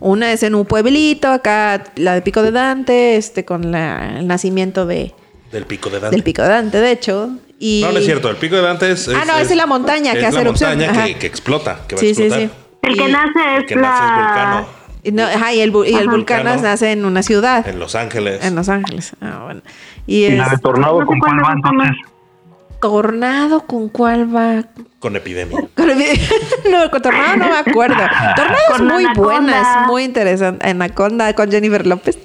Una es en un pueblito, acá la de Pico de Dante, este con la- el nacimiento de Del pico de Dante. del Pico de Dante, de hecho. Y No, no es cierto. El pico de Dante es. Ah, no, esa es la montaña que es hace la erupción. montaña que, que explota. Que va Sí, a sí, explotar. sí. El que nace es El que nace es la... Vulcano. y no, ajá, y el, y el Vulcano. nace en una ciudad, En Los Ángeles. en Los Ángeles. Ah, bueno. Y ¿Y es la de Tornado No con cuál va entonces? Tornado con cuál va. Con epidemia. *laughs* Con el- *laughs* no, con Tornado no me acuerdo. *laughs* Tornado es muy buena, es muy interesante. Anaconda con Jennifer López.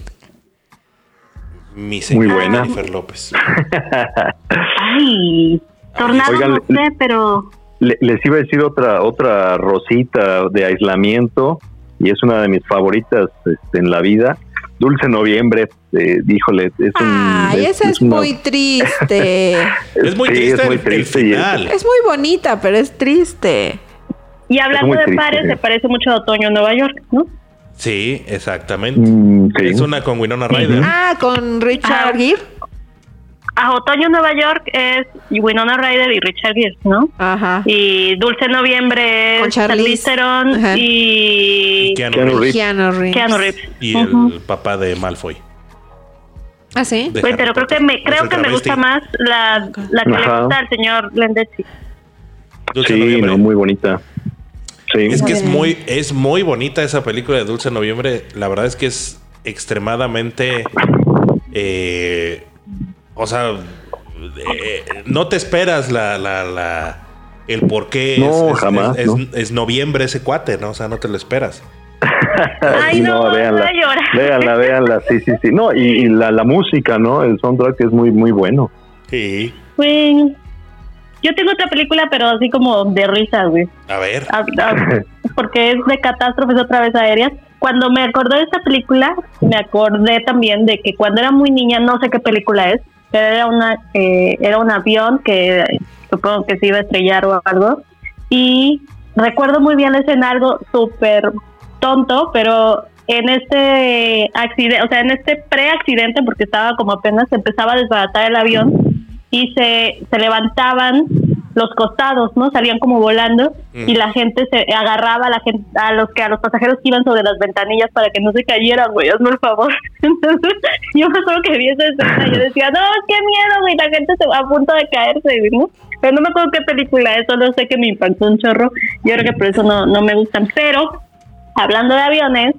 Mi señora Muy buena. Jennifer López. *laughs* Ay, tornado Oigan, no sé, pero... Le- les iba a decir otra otra rosita de aislamiento y es una de mis favoritas este, en la vida. Dulce Noviembre, eh, híjole, es un... Ay, esa es una- muy triste. *laughs* Es muy sí, triste es muy el- el triste es- final. Es muy bonita, pero es triste. Y hablando de triste, pares, se parece mucho a Otoño en Nueva York, ¿no? Sí, exactamente. Mm, sí. Es una con Winona Ryder. Ah, con Richard Ah. Gere. A Otoño en Nueva York es Winona Ryder y Richard Gere, ¿no? Ajá. Y Dulce Noviembre es Charlize. Charlize Theron y Y Keanu Keanu Reeves. Keanu Reeves. Keanu Reeves. Y el papá de Malfoy. Ah, sí. Harry pero creo que me creo que me gusta más la, la que le gusta al señor Lendetti. Sí, no, muy bonita. Sí. Es que es Muy es muy bonita esa película de Dulce Noviembre. La verdad es que es extremadamente. eh, o sea, eh, no te esperas la, la, la- el por qué No, es, jamás, es, ¿no? es noviembre ese cuate, ¿no? O sea, no te lo esperas. *laughs* Ay, no, véanla, voy a llorar. véanla, véanla, sí, sí, sí. No, y, y la, la música, ¿no? El soundtrack es muy, muy bueno. Sí. Güey, yo tengo otra película, pero así como de risa, güey. A ver. Ah, ah, *laughs* porque es de catástrofes otra vez aéreas. Cuando me acordé de esta película, me acordé también de que cuando era muy niña, no sé qué película es, pero era una eh, era un avión que supongo que se iba a estrellar o algo. Y recuerdo muy bien la escena, algo súper tonto, pero en este accidente, o sea, en este pre-accidente, porque estaba como apenas se empezaba a desbaratar el avión y se, se levantaban los costados, ¿no? Salían como volando Mm. y la gente se agarraba a la gente, a los que a los pasajeros que iban sobre las ventanillas para que no se cayeran, güey, hazme el favor. *laughs* Entonces, yo me acuerdo que vi esa escena y yo decía, no, qué miedo, güey, la gente se va a punto de caerse, ¿no? Pero no me acuerdo qué película es, solo sé que me impactó un chorro. Yo creo que por eso no, no me gustan. Pero, hablando de aviones,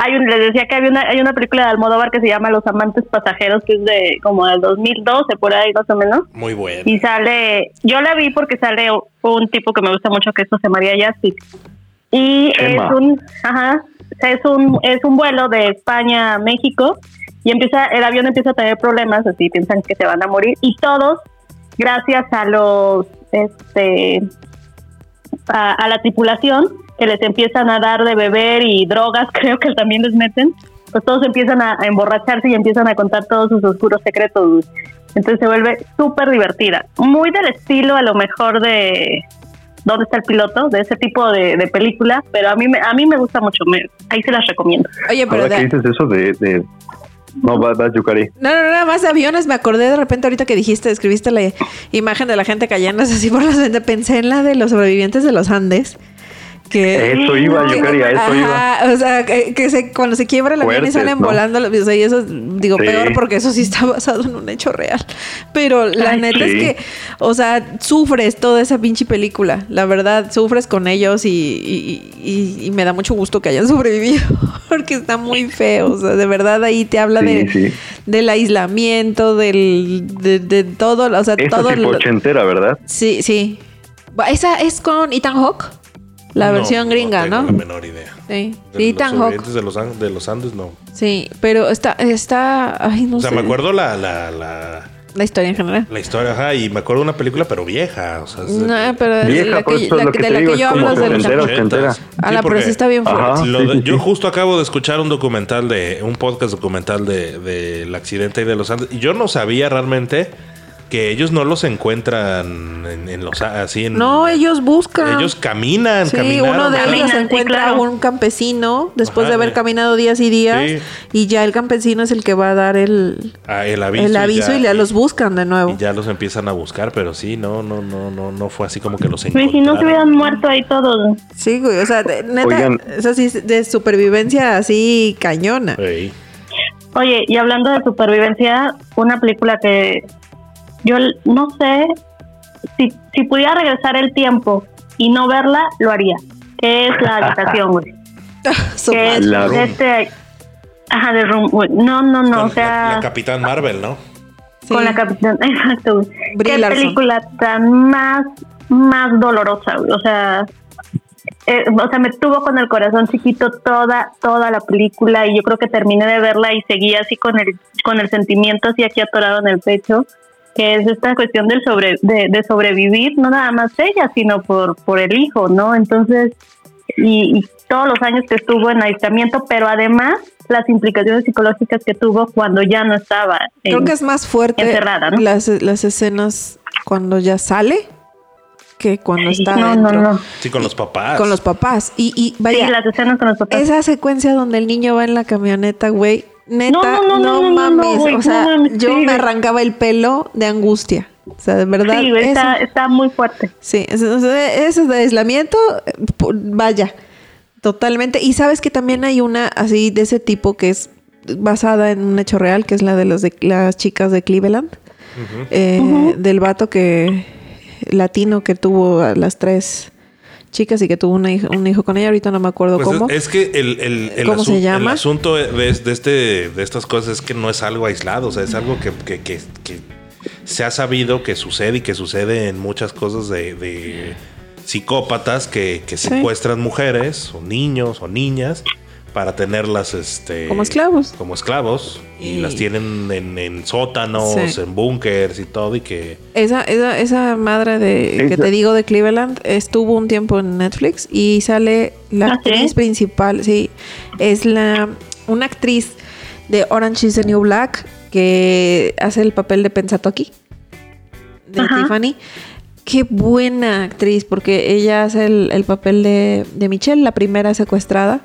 hay un, les decía que había una, hay una película de Almodóvar que se llama Los amantes pasajeros, que es de como del 2012, por ahí más o menos. Muy bueno. Y sale, yo la vi porque sale un tipo que me gusta mucho que es José María Yaspic. Y Chema. es un, ajá, es un, es un vuelo de España a México y empieza, el avión empieza a tener problemas, así piensan que se van a morir y todos, gracias a los, este, a, a la tripulación que les empiezan a dar de beber y drogas, *laughs* creo que también les meten, pues todos empiezan a, a emborracharse y empiezan a contar todos sus oscuros secretos. Entonces se vuelve súper divertida. Muy del estilo a lo mejor de ¿Dónde está el piloto? De ese tipo de, de película, pero a mí me, a mí me gusta mucho, me, ahí se las recomiendo. Oye, pero Ahora que dices eso de... de... No, vas, vas, Yukari. no, no, nada más de aviones. Me acordé de repente ahorita que dijiste, escribiste la imagen de la gente cayéndose así por las *laughs* ventas. Pensé en la de los sobrevivientes de los Andes. Que, Eso iba, Yukari, a eso iba. O sea, que, que se, cuando se quiebra el avión y Fuertes, salen ¿no? volando, o sea, y eso, digo, Sí. peor porque eso sí está *laughs* basado en un hecho real. Pero la Ay, neta sí. es que, o sea, sufres toda esa pinche película. La verdad, sufres con ellos y, y- y- y me da mucho gusto que hayan *laughs* sobrevivido porque está muy feo. O sea, de verdad ahí te habla Sí, de, sí. del aislamiento, del, de, de todo, o sea, Esa todo. lo- ochentera, ¿verdad? Sí, sí. Esa es con Ethan Hawke, la No, versión gringa, tengo ¿no? la menor idea. Sí, De sí, los de los, An- de los Andes, no. Sí, pero está, está, ay, no o sea, sé. me acuerdo la, la, la, La historia en general. la historia, ajá, y me acuerdo de una película, pero vieja. O sea, de- No, pero Vieja, la que, la que- de la que yo hablo es de los ochentera, ochentas. ochentera. Ah, la, pero porque sí está bien fuerte. Ajá. lo sí, de- sí, yo sí. justo acabo de escuchar un documental de un podcast documental de del accidente y de los Andes y yo no sabía realmente que ellos no los encuentran en, los así en no ellos buscan. Ellos caminan sí uno de ellos encuentra un campesino después de haber caminado días y días y ya el campesino es el que va a dar el ah, el aviso, el aviso y, ya, los buscan de nuevo. Y ya los empiezan a buscar pero sí no no no no no fue así como que los encontraron si no se hubieran muerto ahí todos. Sí güey o sea neta eso sí de supervivencia así cañona. Oye, y hablando de supervivencia, una película que yo no sé si, si pudiera regresar el tiempo y no verla, lo haría. Que es la *laughs* habitación, güey. *laughs* que es este. Ajá, de Room. No, no, no. o sea. La, Capitán Marvel, ¿no? Con la Capitán. *laughs* Exacto, Qué película tan más, más dolorosa, güey. O sea. Eh, o sea, me tuvo con el corazón chiquito toda, toda la película y yo creo que terminé de verla y seguía así con el, con el sentimiento así aquí atorado en el pecho que es esta cuestión del sobre, de, sobrevivir, no nada más ella, sino por, por el hijo, ¿no? Entonces, y, todos los años que estuvo en aislamiento, pero además las implicaciones psicológicas que tuvo cuando ya no estaba. Creo que es más fuerte encerrada, ¿no? las, las escenas cuando ya sale que cuando está no, No, no. Sí, con los papás. Con los papás. Y, y vaya, sí, las escenas con los papás. Esa secuencia donde el niño va en la camioneta, güey, neta, no, mames. o sea, yo me arrancaba el pelo de angustia. O sea, de verdad. Sí, está, muy fuerte. Sí, eso, de aislamiento, vaya, totalmente. Y sabes que también hay una así de ese tipo que es basada en un hecho real, que es la de, los de las chicas de Cleveland. Eh, del vato que latino que tuvo a las tres chicas y que tuvo un hijo con ella. Ahorita no me acuerdo pues cómo. Es, que el, el, el, asunto de, este, de estas cosas es que no es algo aislado, o sea, es algo que, que, que, se ha sabido que sucede y que sucede en muchas cosas de, psicópatas que, secuestran mujeres o niños o niñas para tenerlas este como esclavos. como esclavos y, las tienen en, sótanos en búnkers y todo y que esa esa, esa madre de que te digo de Cleveland estuvo un tiempo en Netflix y sale la ¿Ah, actriz principal sí es la una actriz de Orange is the New Black que hace el papel de Pensato aquí de Tiffany. Qué buena actriz, porque ella hace el, el papel de, de, Michelle, la primera secuestrada.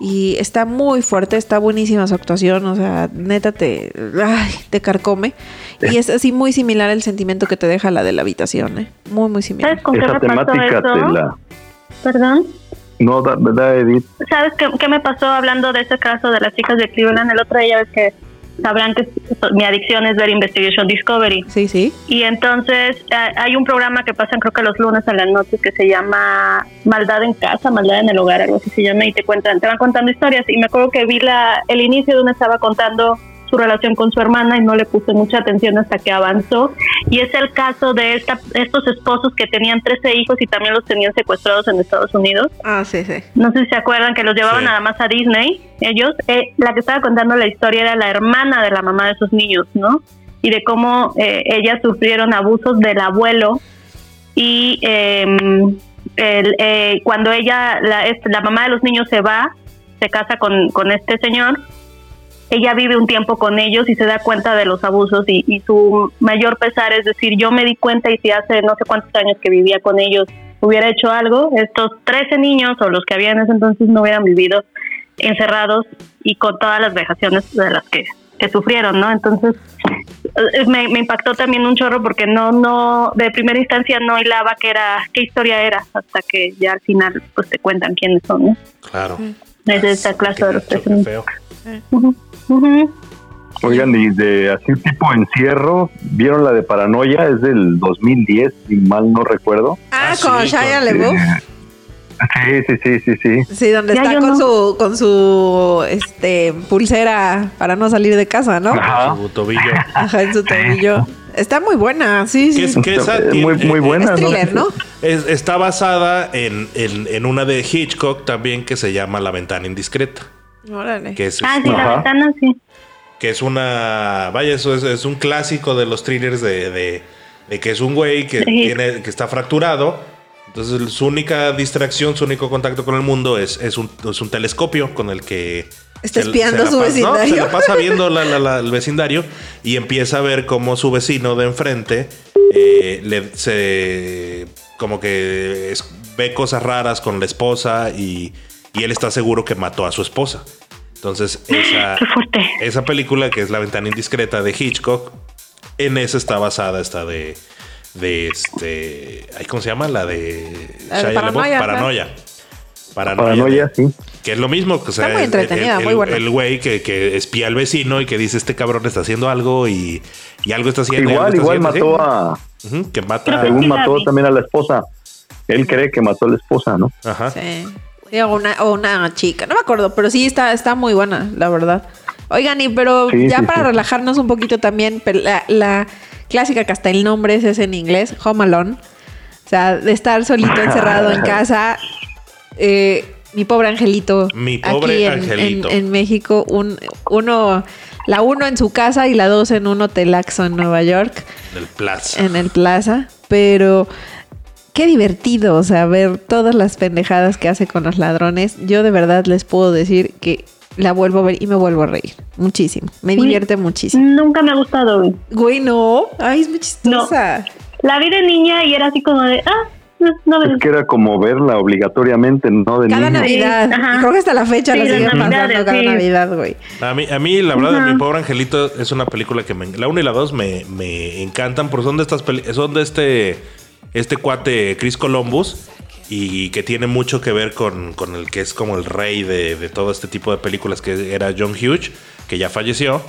Y está muy fuerte, está buenísima su actuación, o sea, neta te, ay, te carcome. Y es así muy similar el sentimiento que te deja la de la habitación, ¿eh? Muy, muy similar. ¿Sabes con qué me temática pasó eso? Perdón. No, ¿verdad, Edith? ¿Sabes qué, qué, me pasó hablando de ese caso de las chicas de Cleveland? El otro día ves que sabrán que mi adicción es ver Investigation Discovery. Sí, sí. Y entonces eh, hay un programa que pasan creo que los lunes a la noche que se llama Maldad en casa, Maldad en el hogar, algo así se llama, y te cuentan, te van contando historias. Y me acuerdo que vi la, el inicio de una estaba contando su relación con su hermana y no le puse mucha atención hasta que avanzó. Y es el caso de esta, estos esposos que tenían 13 hijos y también los tenían secuestrados en Estados Unidos. Ah, sí, sí. No sé si se acuerdan que los llevaban nada más a Disney, ellos. Eh, la que estaba contando la historia era la hermana de la mamá de esos niños, ¿no? Y de cómo eh, ellas sufrieron abusos del abuelo y em, eh, cuando ella, la, la mamá de los niños se va, se casa con, con este señor, ella vive un tiempo con ellos y se da cuenta de los abusos y, su mayor pesar es decir, yo me di cuenta y si hace no sé cuántos años que vivía con ellos hubiera hecho algo, estos 13 niños o los que había en ese entonces no hubieran vivido encerrados y con todas las vejaciones de las que, sufrieron, ¿no? Entonces eh, me, impactó también un chorro porque no, no, de primera instancia no hilaba qué era, qué historia era, hasta que ya al final pues te cuentan quiénes son, ¿no? Claro. Es de esa clase de los Oigan, y de así tipo encierro, ¿vieron la de Paranoia? Es del 2010, si mal no recuerdo. Ah, ah con Shia LaBeouf. Sí, sí, sí, sí, sí. Sí, donde está con su con su este pulsera para no salir de casa, ¿no? Ajá. En su tobillo. Ajá, en su tobillo. Está muy buena, sí, sí. muy, muy buena, es ¿no? está basada en, en, en, una de Hitchcock también que se llama La ventana indiscreta. Órale. Que es, ah, sí, la ventana, sí. Que es una. Vaya, eso es, es un clásico de los thrillers de, de, de que es un güey que, tiene, que está fracturado. Entonces, su única distracción, su único contacto con el mundo es, es, un, es un telescopio con el que Está espiando su vecindario. se la pasa *laughs* viendo el vecindario y empieza a ver cómo su vecino de enfrente eh, le, se como que ve cosas raras con la esposa y, y, él está seguro que mató a su esposa. Entonces, esa, esa película que es La ventana indiscreta de Hitchcock, en esa está basada esta de, de este, ¿cómo se llama? La de Paranoia. Paranoia. Paranoia, sí. Que es lo mismo. Que, está muy entretenida, muy buena. El güey que, que, espía al vecino y que dice este cabrón está haciendo algo y, y algo está haciendo. Igual, igual mató a. que mata. Según mató también a la esposa. Él cree que mató a la esposa, ¿no? Ajá. Sí. O una, o una chica, no me acuerdo, pero sí está, está muy buena, la verdad. Oigan, y pero ya para relajarnos un poquito también, la, la, clásica que hasta el nombre es en inglés, Home Alone. O sea, de estar solito encerrado en *laughs* casa. Eh, mi pobre angelito. Mi pobre aquí angelito. En, México, un, uno, la uno en su casa y la dos en un hotelaxo en Nueva York. En el Plaza. En el Plaza. Pero qué divertido, o sea, ver todas las pendejadas que hace con los ladrones. Yo de verdad les puedo decir que la vuelvo a ver y me vuelvo a reír. Muchísimo. Me divierte muchísimo. Nunca me ha gustado, güey. Güey, no. Ay, es muy chistosa. La vi de niña y era así como de, ah, no, es que era como verla obligatoriamente, no de Cada Navidad. Creo que hasta la fecha la siguen pasando cada Navidad, güey. A mí, a mí la verdad, Mi Pobre Angelito es una película que me, la 1 y la 2 me, me encantan porque son de estas son de este este cuate Chris Columbus y que tiene mucho que ver con, con el que es como el rey de, de, todo este tipo de películas que era John Hughes, que ya falleció.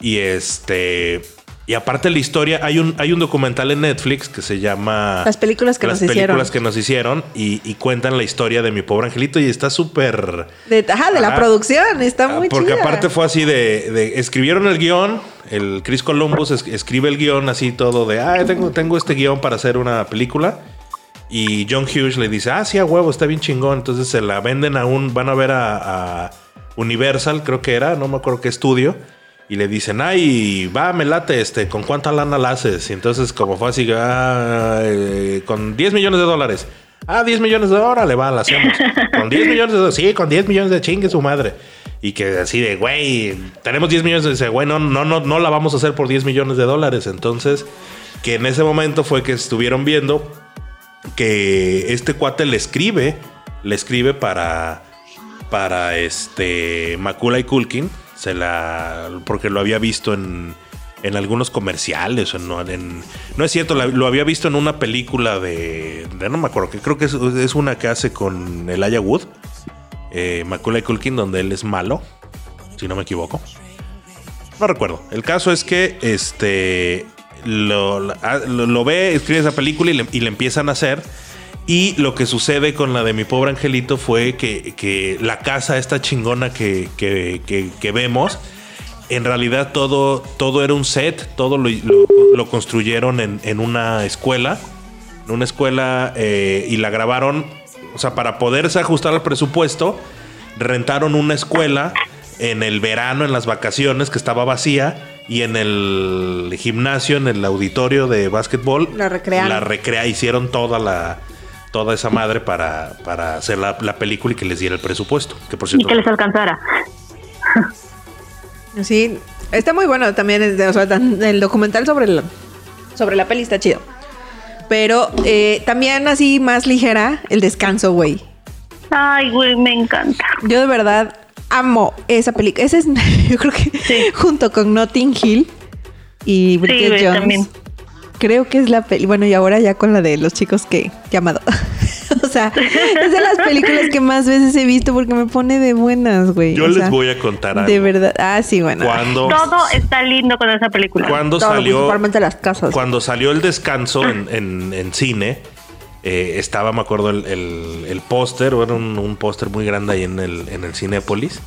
Y este y aparte la historia, hay un, hay un documental en Netflix que se llama Las películas que nos hicieron. Las películas que nos hicieron y, cuentan la historia de mi pobre angelito y está súper... De, ajá, de la producción, está muy Porque aparte fue así de, Escribieron el guion, el Chris Columbus escribe el guion así todo de, ah, tengo, tengo este guion para hacer una película. Y John Hughes le dice, ah, sí, a huevo, está bien chingón. Entonces se la venden a un, van a ver a, a Universal, creo que era, no me acuerdo qué estudio y le dicen, ay, va, me late, este, ¿con cuánta lana la haces? Y entonces, como fue así, ah, eh, con 10 millones de dólares. Ah, 10 millones de dólares, le va, la hacemos. *laughs* Con 10 millones de dólares, sí, con 10 millones de chingue su madre. Y que así de, güey, tenemos 10 millones de dice, güey, no, no, no, no la vamos a hacer por 10 millones de dólares. Entonces, que en ese momento fue que estuvieron viendo que este cuate le escribe, le escribe para, para este, Macula y Kulkin se la. Porque lo había visto en. En algunos comerciales. No, en, no es cierto, lo había visto en una película de. no me acuerdo, que creo que es, una que hace con el Aya Wood. Eh, Macaulay Culkin, donde él es malo. Si no me equivoco. No recuerdo. El caso es que este. Lo, ah, ve, escribe esa película y le, y le empiezan a hacer. Y lo que sucede con la de mi pobre angelito fue que, la casa, esta chingona que, que, vemos, en realidad todo, todo era un set, todo lo, construyeron en, una escuela, en una escuela eh, y la grabaron, o sea, para poderse ajustar al presupuesto, rentaron una escuela en el verano, en las vacaciones, que estaba vacía. Y en el gimnasio, en el auditorio de básquetbol, la recrearon. La recrea, hicieron toda la, toda esa madre para, para hacer la, película y que les diera el presupuesto. Que por cierto, y que les alcanzara. *laughs* Sí, está muy bueno también. el documental sobre la, sobre la peli está chido. Pero eh, también así más ligera, el descanso, güey. Ay, güey, me encanta. Yo de verdad amo esa película. Ese es, *laughs* yo creo que junto con Notting Hill y Bridget Jones. También creo que es la peli. Bueno, y ahora ya con la de los chicos que, que amado. *laughs* o sea, es de las películas que más veces he visto porque me pone de buenas, güey. Yo les voy a contar algo. De verdad. Ah, sí, bueno. Cuando, Todo está lindo con esa película. Cuando salió. Principalmente las casas. Cuando salió el descanso en, en, cine. Eh, estaba, me acuerdo, el, el, el póster, era un, un póster muy grande ahí en el, en el Cinépolis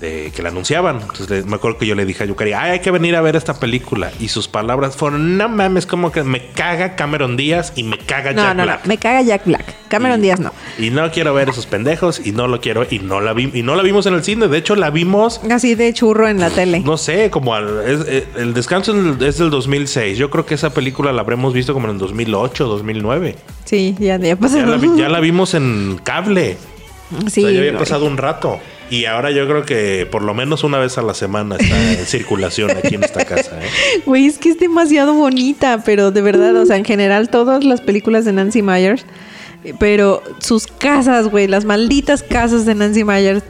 que la anunciaban. Entonces me acuerdo que yo le dije a Yukari, hay que venir a ver esta película. Y sus palabras fueron, no mames, como que me caga Cameron Díaz y me caga Jack Black. No, me caga Jack Black. Cameron Díaz no. Y no quiero ver esos pendejos y no lo quiero y no la vi y no la vimos en el cine. De hecho, la vimos así de churro en la tele. No sé, como eh, el descanso es del 2006. Yo creo que esa película la habremos visto como en el 2008, 2009. Sí, ya, ya pasó. Ya la, *laughs* vimos en cable. Sí. ya había pasado un rato. Y ahora yo creo que por lo menos una vez a la semana está en *laughs* circulación aquí en esta casa. ¿eh? Güey, es que es demasiado bonita, pero de verdad, o sea, en general todas las películas de Nancy Myers, pero sus casas, güey, las malditas casas de Nancy Myers,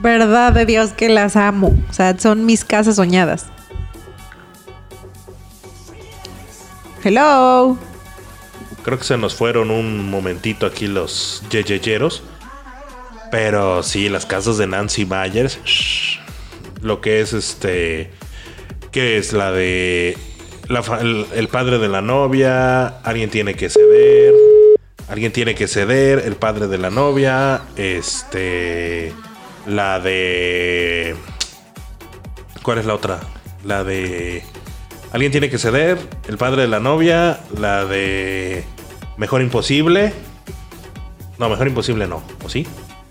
verdad de Dios que las amo. O sea, son mis casas soñadas. Hello. Creo que se nos fueron un momentito aquí los yeyeyeros. Pero sí, las casas de Nancy Myers. lo que es este. Que es la de. el, padre de la novia. Alguien tiene que ceder. Alguien tiene que ceder. El padre de la novia. Este. La de. ¿Cuál es la otra? La de. Alguien tiene que ceder. El padre de la novia. La de. Mejor imposible. No, mejor imposible no. ¿O sí?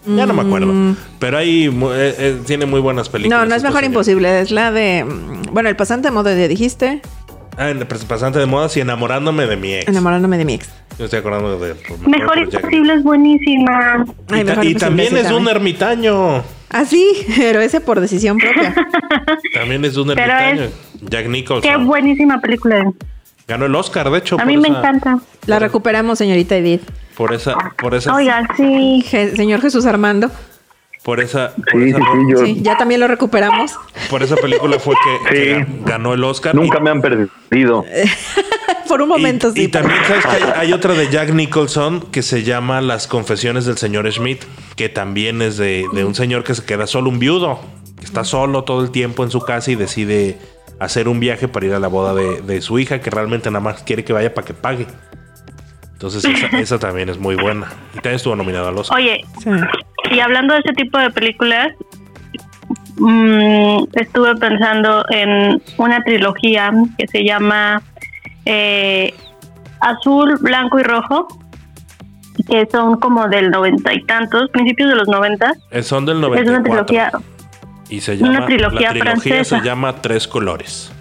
Ya no me acuerdo. Mm. Pero ahí eh, eh, tiene muy buenas películas. No, no es mejor imposible. Es la de. Mm, bueno, el pasante de moda, dijiste. Ah, el pasante de moda y enamorándome de mi ex. Enamorándome de mi ex. Yo estoy acordando de. Mejor, imposible es buenísima. y, también es un ermitaño. Ah, sí, *laughs* pero ese por decisión propia. *laughs* también es un ermitaño. Jack Nicholson. Qué buenísima película. Ganó el Oscar, de hecho. A mí me encanta. La recuperamos, señorita Edith. Por esa, por esa. Oiga, sí. señor Jesús Armando. Por esa. sí, ya también lo recuperamos. Por esa película fue que, ganó el Oscar. Nunca me han perdido. *laughs* por un momento, sí. Y también sabes que hay, otra de Jack Nicholson que se llama Las Confesiones del señor Schmidt, que también es de, un señor que se queda solo, un viudo, que está solo todo el tiempo en su casa y decide hacer un viaje para ir a la boda de, de su hija, que realmente nada más quiere que vaya para que pague. Entonces esa, también es muy buena. Y también estuvo nominada a los Oye, y hablando de ese tipo de películas, mm, estuve pensando en una trilogía que se llama eh, Azul, Blanco y Rojo, que son como del noventa y tantos, principios de los noventa. Eh, son del noventa. Es una trilogía. Y se llama, una trilogía, la trilogía se llama Tres Colores.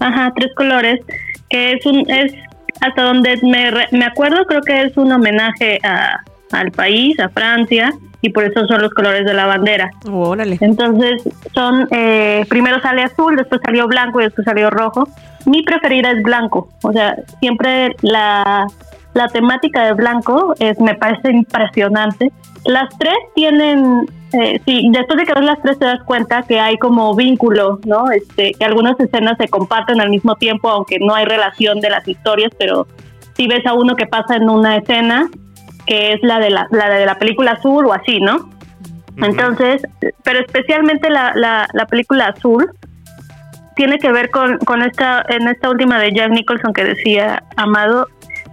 Ajá, Tres Colores, que es un es hasta donde me, me acuerdo, creo que es un homenaje a, al país, a Francia, y por eso son los colores de la bandera. Órale. Entonces, son, eh, primero sale azul, después salió blanco y después salió rojo. Mi preferida es blanco, o sea, siempre la, la temática de blanco es, me parece impresionante. Las tres tienen eh, sí, después de que ves las tres te das cuenta que hay como vínculo, ¿no? Este, que algunas escenas se comparten al mismo tiempo, aunque no hay relación de las historias, pero si ves a uno que pasa en una escena que es la de la, la de la película azul o así, ¿no? Entonces, pero especialmente la, la, la, película azul tiene que ver con, con esta, en esta última de Jack Nicholson que decía Amado,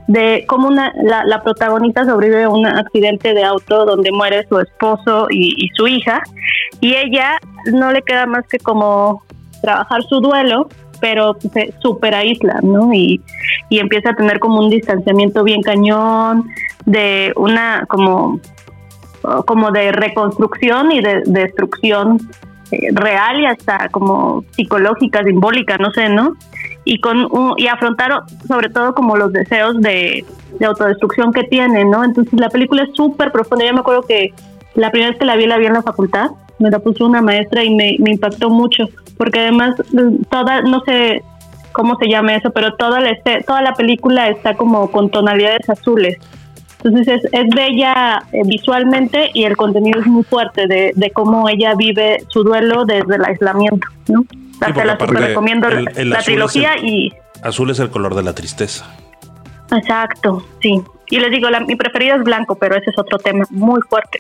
de cómo una, la, protagonista sobrevive a un accidente de auto donde muere su esposo y, su hija y ella no le queda más que como trabajar su duelo pero se super aísla, ¿no? Y, y empieza a tener como un distanciamiento bien cañón de una como como de reconstrucción y de, destrucción eh, real y hasta como psicológica, simbólica, no sé, ¿no? Y con y afrontar sobre todo como los deseos de, autodestrucción que tiene, ¿no? Entonces la película es súper profunda. Yo me acuerdo que la primera vez que la vi la vi en la facultad, me la puso una maestra y me, impactó mucho, porque además toda, no sé cómo se llama eso, pero toda la, toda la película está como con tonalidades azules. Entonces es, es bella eh, visualmente y el contenido es muy fuerte de, de cómo ella vive su duelo desde el aislamiento, ¿no? La recomiendo la trilogía y... Azul es el color de la tristeza. Exacto, sí. Y les digo, la, mi preferida es blanco, pero ese es otro tema muy fuerte.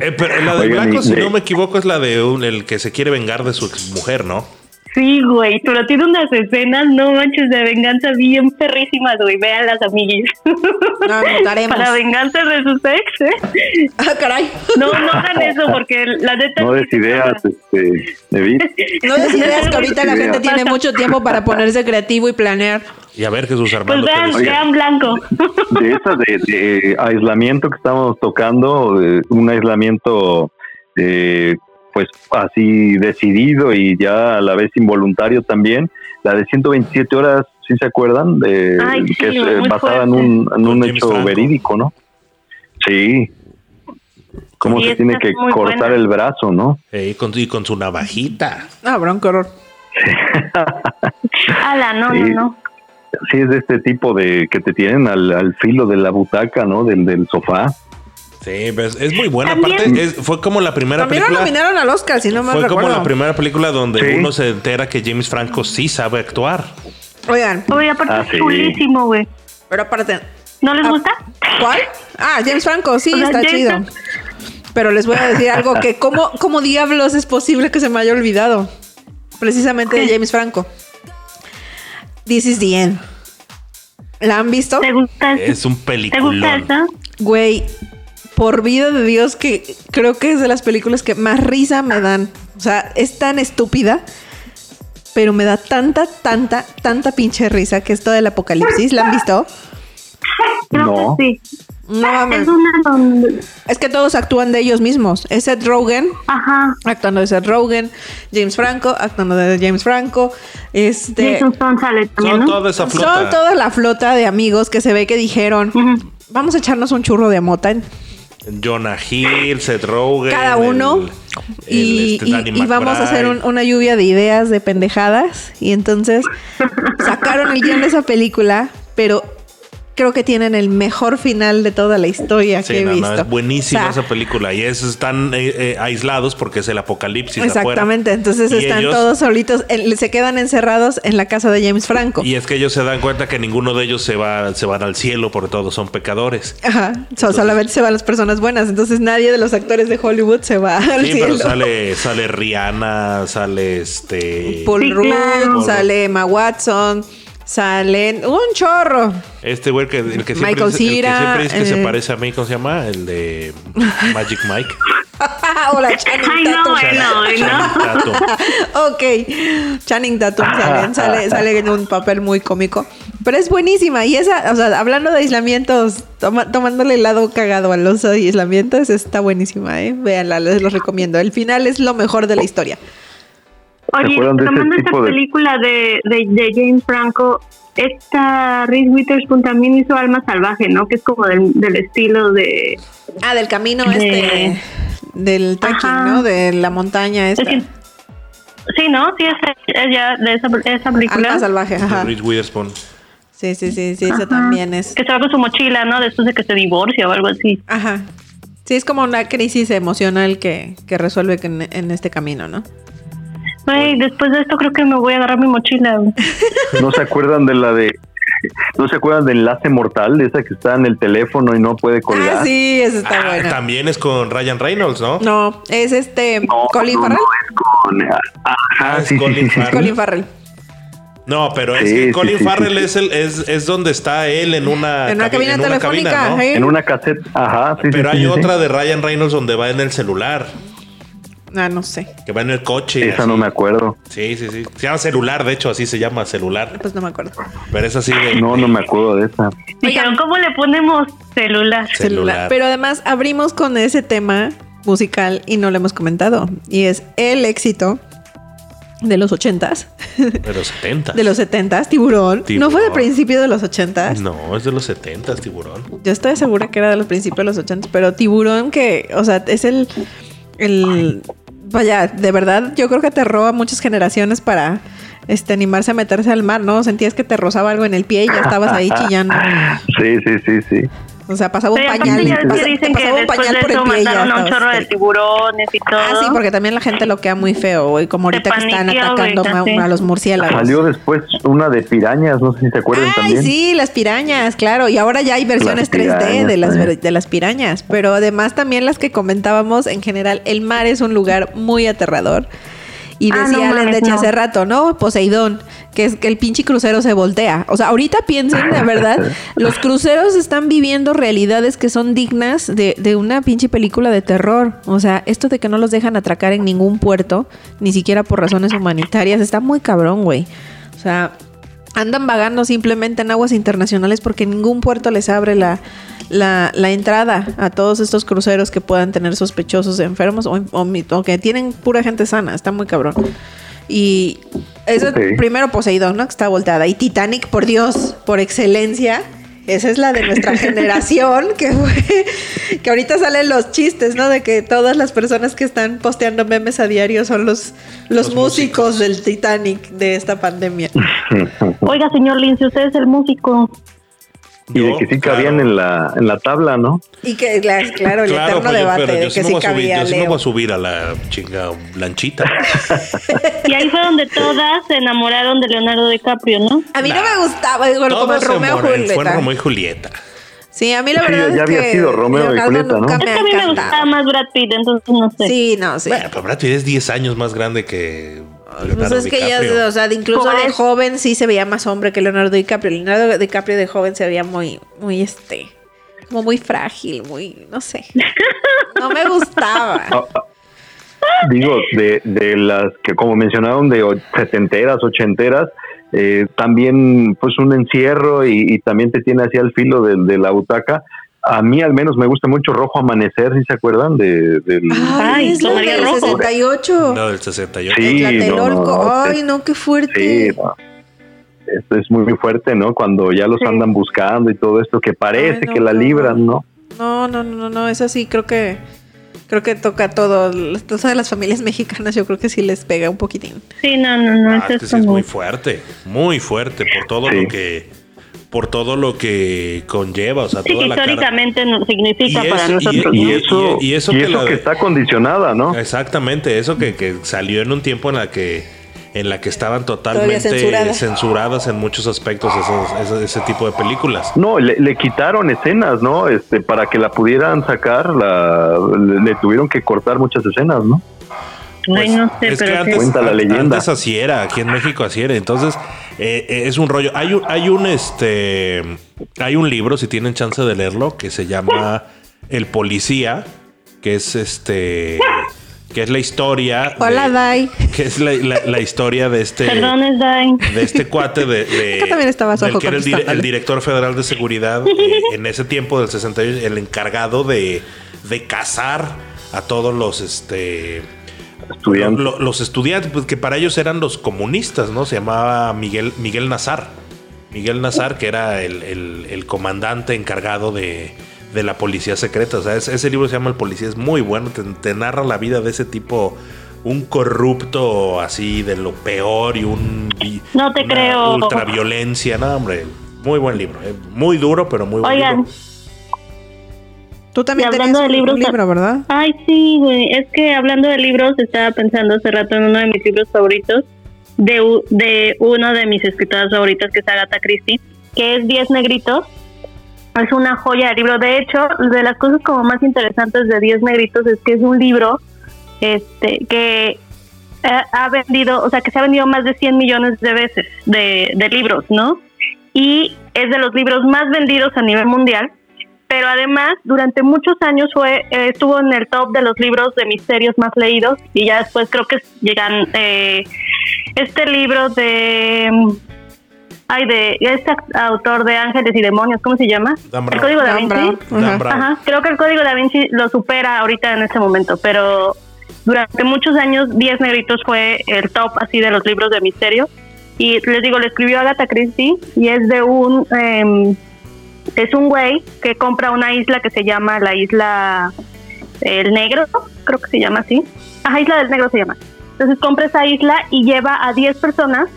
Eh, pero la de blanco, si no me equivoco, es la de un, el que se quiere vengar de su mujer, ¿no? Sí, güey, pero tiene unas escenas, no manches, de venganza bien perrísimas, güey. Vean las amiguis. No, *laughs* Para venganza de sus ex, ¿eh? Ah, caray. No, no hagan eso, porque la neta. No des ideas, este, David. No des *laughs* ideas que ahorita la gente tiene mucho tiempo para ponerse creativo y planear. Y a ver, Jesús Armando. Pues vean, vean blanco. De esas de, aislamiento que estamos tocando, un aislamiento. Eh, pues así decidido y ya a la vez involuntario también. La de 127 horas, ¿sí se acuerdan? De, que es eh, basada en un, en un hecho verídico, ¿no? Sí. Cómo se tiene que cortar el brazo, ¿no? y, con, con su navajita. Ah, bronco horror. *laughs* Ala, no, no, no. Sí, es de este tipo de que te tienen al, al filo de la butaca, ¿no? Del, del sofá. Sí, pues, es muy buena. Aparte, fue como la primera También película. lo nominaron al Oscar, si no me Fue recuerdo. como la primera película donde Sí. uno se entera que James Franco sí sabe actuar. Oigan, Oye, aparte Ah, es sí. chulísimo, güey. pero aparte. ¿No les Ah, gusta? ¿Cuál? Ah, James Franco, sí, O sea, está James chido. Pero les voy a decir algo que *laughs* cómo, cómo diablos es posible que se me haya olvidado. Precisamente de. James Franco. This is the end. ¿La han visto? ¿Te gusta? Es un ¿Te gusta esa? Güey, por vida de Dios que creo que es de las películas que más risa me dan. O sea, es tan estúpida, pero me da tanta, tanta, tanta pinche risa que esto del apocalipsis. ¿La han visto? No. sí. No mames. Es una donde... Es que todos actúan de ellos mismos. Es Seth Rogen Ajá. actuando de Seth Rogen, James Franco actuando de James Franco. Este, Jason también, Son ¿no? toda esa flota. son toda la flota de amigos que se ve que dijeron, vamos a echarnos un churro de mota Jonah Hill, Seth Rogen. cada uno el- y, el, este, y- vamos a hacer un- una lluvia de ideas, de pendejadas. Y entonces sacaron el guion de esa película, pero creo que tienen el mejor final de toda la historia Sí, que he no, no, visto. es buenísima O sea, esa película. Y es, están eh, eh, aislados porque es el apocalipsis. afuera. Exactamente, entonces Y están ellos- todos solitos, en- se quedan encerrados en la casa de James Franco. Y es que ellos se dan cuenta que ninguno de ellos se va, se van al cielo porque todos son pecadores. Ajá, so- solamente se van las personas buenas, entonces nadie de los actores de Hollywood se va al Sí, cielo. pero sale, sale Rihanna, sale este. Paul Sí, Rudd, claro. sale Emma Watson, salen un chorro. Este güey que, el que siempre Michael dice, el que siempre dice que eh. se parece a mí, ¿cómo se llama? El de Magic Mike. *laughs* Hola, Channing Ay, no, Tatum. *laughs* ok, Channing Tatum sale, sale, sale en un papel muy cómico. Pero es buenísima. Y esa, o sea, hablando de aislamientos, toma- tomándole el lado cagado a los aislamientos, está buenísima, ¿eh? Véanla, les los recomiendo. El final es lo mejor de la historia. Oye, tomando esta de- película de, de, de James Franco, esta Reese Witherspoon también hizo Alma Salvaje, ¿no? Que es como del, del estilo de... Ah, del camino De- este, del trekking. ¿no? De la montaña esta. es que- sí, ¿no? Sí, es, es ya de esa, esa película. Alma salvaje, ajá. Reese Witherspoon. Sí, sí, sí, sí, esa también es. Que se va con su mochila, ¿no? Después de que se divorcia o algo así. Ajá. Sí, es como una crisis emocional que, que resuelve que en, en este camino, ¿no? Ay, después de esto creo que me voy a agarrar mi mochila. *laughs* ¿No se acuerdan de la de... ¿No se acuerdan de Enlace Mortal? De esa que está en el teléfono y no puede colgar. Ah, sí, esa está Ah, buena. también es con Ryan Reynolds, ¿no? No, es este No, Colin no, Farrell. no, es con... Ajá, Ah, es sí, Colin sí, sí, Farrell. Colin Farrell. No, pero es Sí, que Colin sí, Farrell sí, es, el, es, es donde está él en una, En una cabi- cabina en una cabina, ¿no? ¿eh? En una cassette, ajá, sí, sí, Pero sí, hay sí, sí. otra de Ryan Reynolds donde va en el celular, Ah, no sé. que va en el coche. Esa así. no me acuerdo. Sí, sí, sí. Se llama celular, de hecho, así se llama celular. Pues no me acuerdo. Pero es así de. No, no me acuerdo de esa. Dijeron, ¿cómo le ponemos celular? Celular. Celular. Pero además abrimos con ese tema musical y no lo hemos comentado. Y es el éxito de los ochentas, De los 70. *laughs* de los setentas, tiburón. No fue de principio de los ochentas. No, es de los 70, tiburón. Yo estoy segura que era de los principios de los ochentas, pero tiburón que, o sea, es el, el, vaya, de verdad, yo creo que aterró a muchas generaciones para, este, animarse a meterse al mar, ¿no? Sentías que te rozaba algo en el pie y ya estabas ahí *laughs* chillando. Sí, sí, sí, sí. O sea, pasaba un Sí, pañal, ya pasa- dicen que pasaba un pañal de por el pie y ya a un chorro de histérico. tiburones y todo. Ah, sí, porque también la gente lo queda muy feo, güey, como ahorita que están atacando así. a los murciélagos. Salió después una de pirañas, no sé si se acuerdan Ay, también. sí, las pirañas, claro. Y ahora ya hay versiones Las 3D de las, de las pirañas. Pero además también las que comentábamos, en general, el mar es un lugar muy aterrador. Y Ah, decía no Alan mames, Deche no. hace rato, ¿no? Poseidón, que es que el pinche crucero se voltea. O sea, ahorita piensen, de verdad, *laughs* los cruceros están viviendo realidades que son dignas de, de una pinche película de terror. O sea, esto de que no los dejan atracar en ningún puerto, ni siquiera por razones humanitarias, está muy cabrón, güey. O sea, andan vagando simplemente en aguas internacionales porque ningún puerto les abre la, la, la entrada a todos estos cruceros que puedan tener sospechosos enfermos o, o mi- o que tienen pura gente sana. Está muy cabrón. Y eso Ok. primero Poseidón, ¿no? Que está volteada. Y Titanic, por Dios, por excelencia, Esa es la de nuestra *laughs* generación, que que ahorita salen los chistes, ¿no? De que todas las personas que están posteando memes a diario son los, los, músicos, del Titanic de esta pandemia. Oiga, señor Lince, usted es el músico. Y de que sí cabían en, la, en la tabla, ¿no? Y que, claro, el eterno debate de que sí cabía. Yo sí me voy a subir a la chinga lanchita. *laughs* y ahí fue donde todas se enamoraron de Leonardo DiCaprio, ¿no? A mí no me gustaba, digo, como el Romeo Julieta. Fue Romeo y Julieta. Sí, a mí la verdad ya, es había sido Romeo y Julieta, ¿no? Es que a mí me gustaba más Brad Pitt, entonces no sé. Sí, no, sí. Bueno, pero Brad Pitt es 10 años más grande que pues es que ya, o sea, incluso de joven sí se veía más hombre que Leonardo DiCaprio. Leonardo DiCaprio de joven se veía muy, muy este, como muy frágil, muy, no sé. *laughs* No me gustaba. Ah, ah, digo, de, de las que como mencionaron, de setenteras, ochenteras, eh, también pues un encierro y, también te tiene así al filo de, de la butaca a mí al menos me gusta mucho Rojo Amanecer, si se acuerdan? De, del... Ay, es la del 68. No, del 68. Sí, no, Ay, no, qué fuerte. Sí, Esto es muy, fuerte, ¿no? Cuando ya los andan buscando y todo esto, que parece que la libran, ¿no? No, no, no, no, eso sí, creo que creo que toca todo, todas las familias *laughs* mexicanas, yo creo que sí les pega un poquitín. Sí, no, no, no, ah, es, muy fuerte, muy fuerte por todo lo que por todo lo que conlleva, o sea, toda históricamente no significa para nosotros. Y, eso, y, eso, que, está condicionada, ¿no? Exactamente, eso que, salió en un tiempo en la que en la que estaban totalmente censuradas. en muchos aspectos ese tipo de películas. No, le, quitaron escenas, ¿no? Este, para que la pudieran sacar, la, le tuvieron que cortar muchas escenas, ¿no? Pues, no sé, es que antes, la leyenda. antes así era, aquí en México así era. Entonces, eh, eh, es un rollo. Hay un, hay un este hay un libro, si tienen chance de leerlo, que se llama El Policía, que es este que es la historia. Hola, Dai. Que es la, historia de este. Perdón, es Dai. De este cuate de. que también estaba que era el, director federal de seguridad eh, en ese tiempo del 68, el encargado de, de cazar a todos los este los estudiantes, pues que para ellos eran los comunistas, ¿no? Se llamaba Miguel, Miguel Nazar. Miguel Nazar, que era el, comandante encargado de, la policía secreta. O sea, ese, libro se llama El Policía, es muy bueno, te, narra la vida de ese tipo, un corrupto así de lo peor y un... No te creo. Ultraviolencia, no, hombre. Muy buen libro, eh, muy duro, pero muy buen libro. Tú también hablando de libros, un libro, ¿verdad? Ay, sí, güey. Es que hablando de libros, estaba pensando hace rato en uno de mis libros favoritos, de, de uno de mis escritoras favoritas, que es Agatha Christie, que es Diez Negritos. Es una joya de libro. De hecho, de las cosas como más interesantes de Diez Negritos es que es un libro este que ha vendido, o sea, que se ha vendido más de 100 millones de veces de, de libros, ¿no? Y es de los libros más vendidos a nivel mundial pero además durante muchos años fue eh, estuvo en el top de los libros de misterios más leídos y ya después creo que llegan eh, este libro de ay de este autor de Ángeles y Demonios cómo se llama el Código da Vinci. Ajá. creo que el Código da Vinci lo supera ahorita en este momento pero durante muchos años Diez Negritos fue el top así de los libros de misterio. Y les digo le escribió Agatha Christie y es de un eh, es un güey que compra una isla que se llama la isla El Negro, creo que se llama así. Ajá, Isla del Negro se llama. Entonces compra esa isla y lleva a 10 personas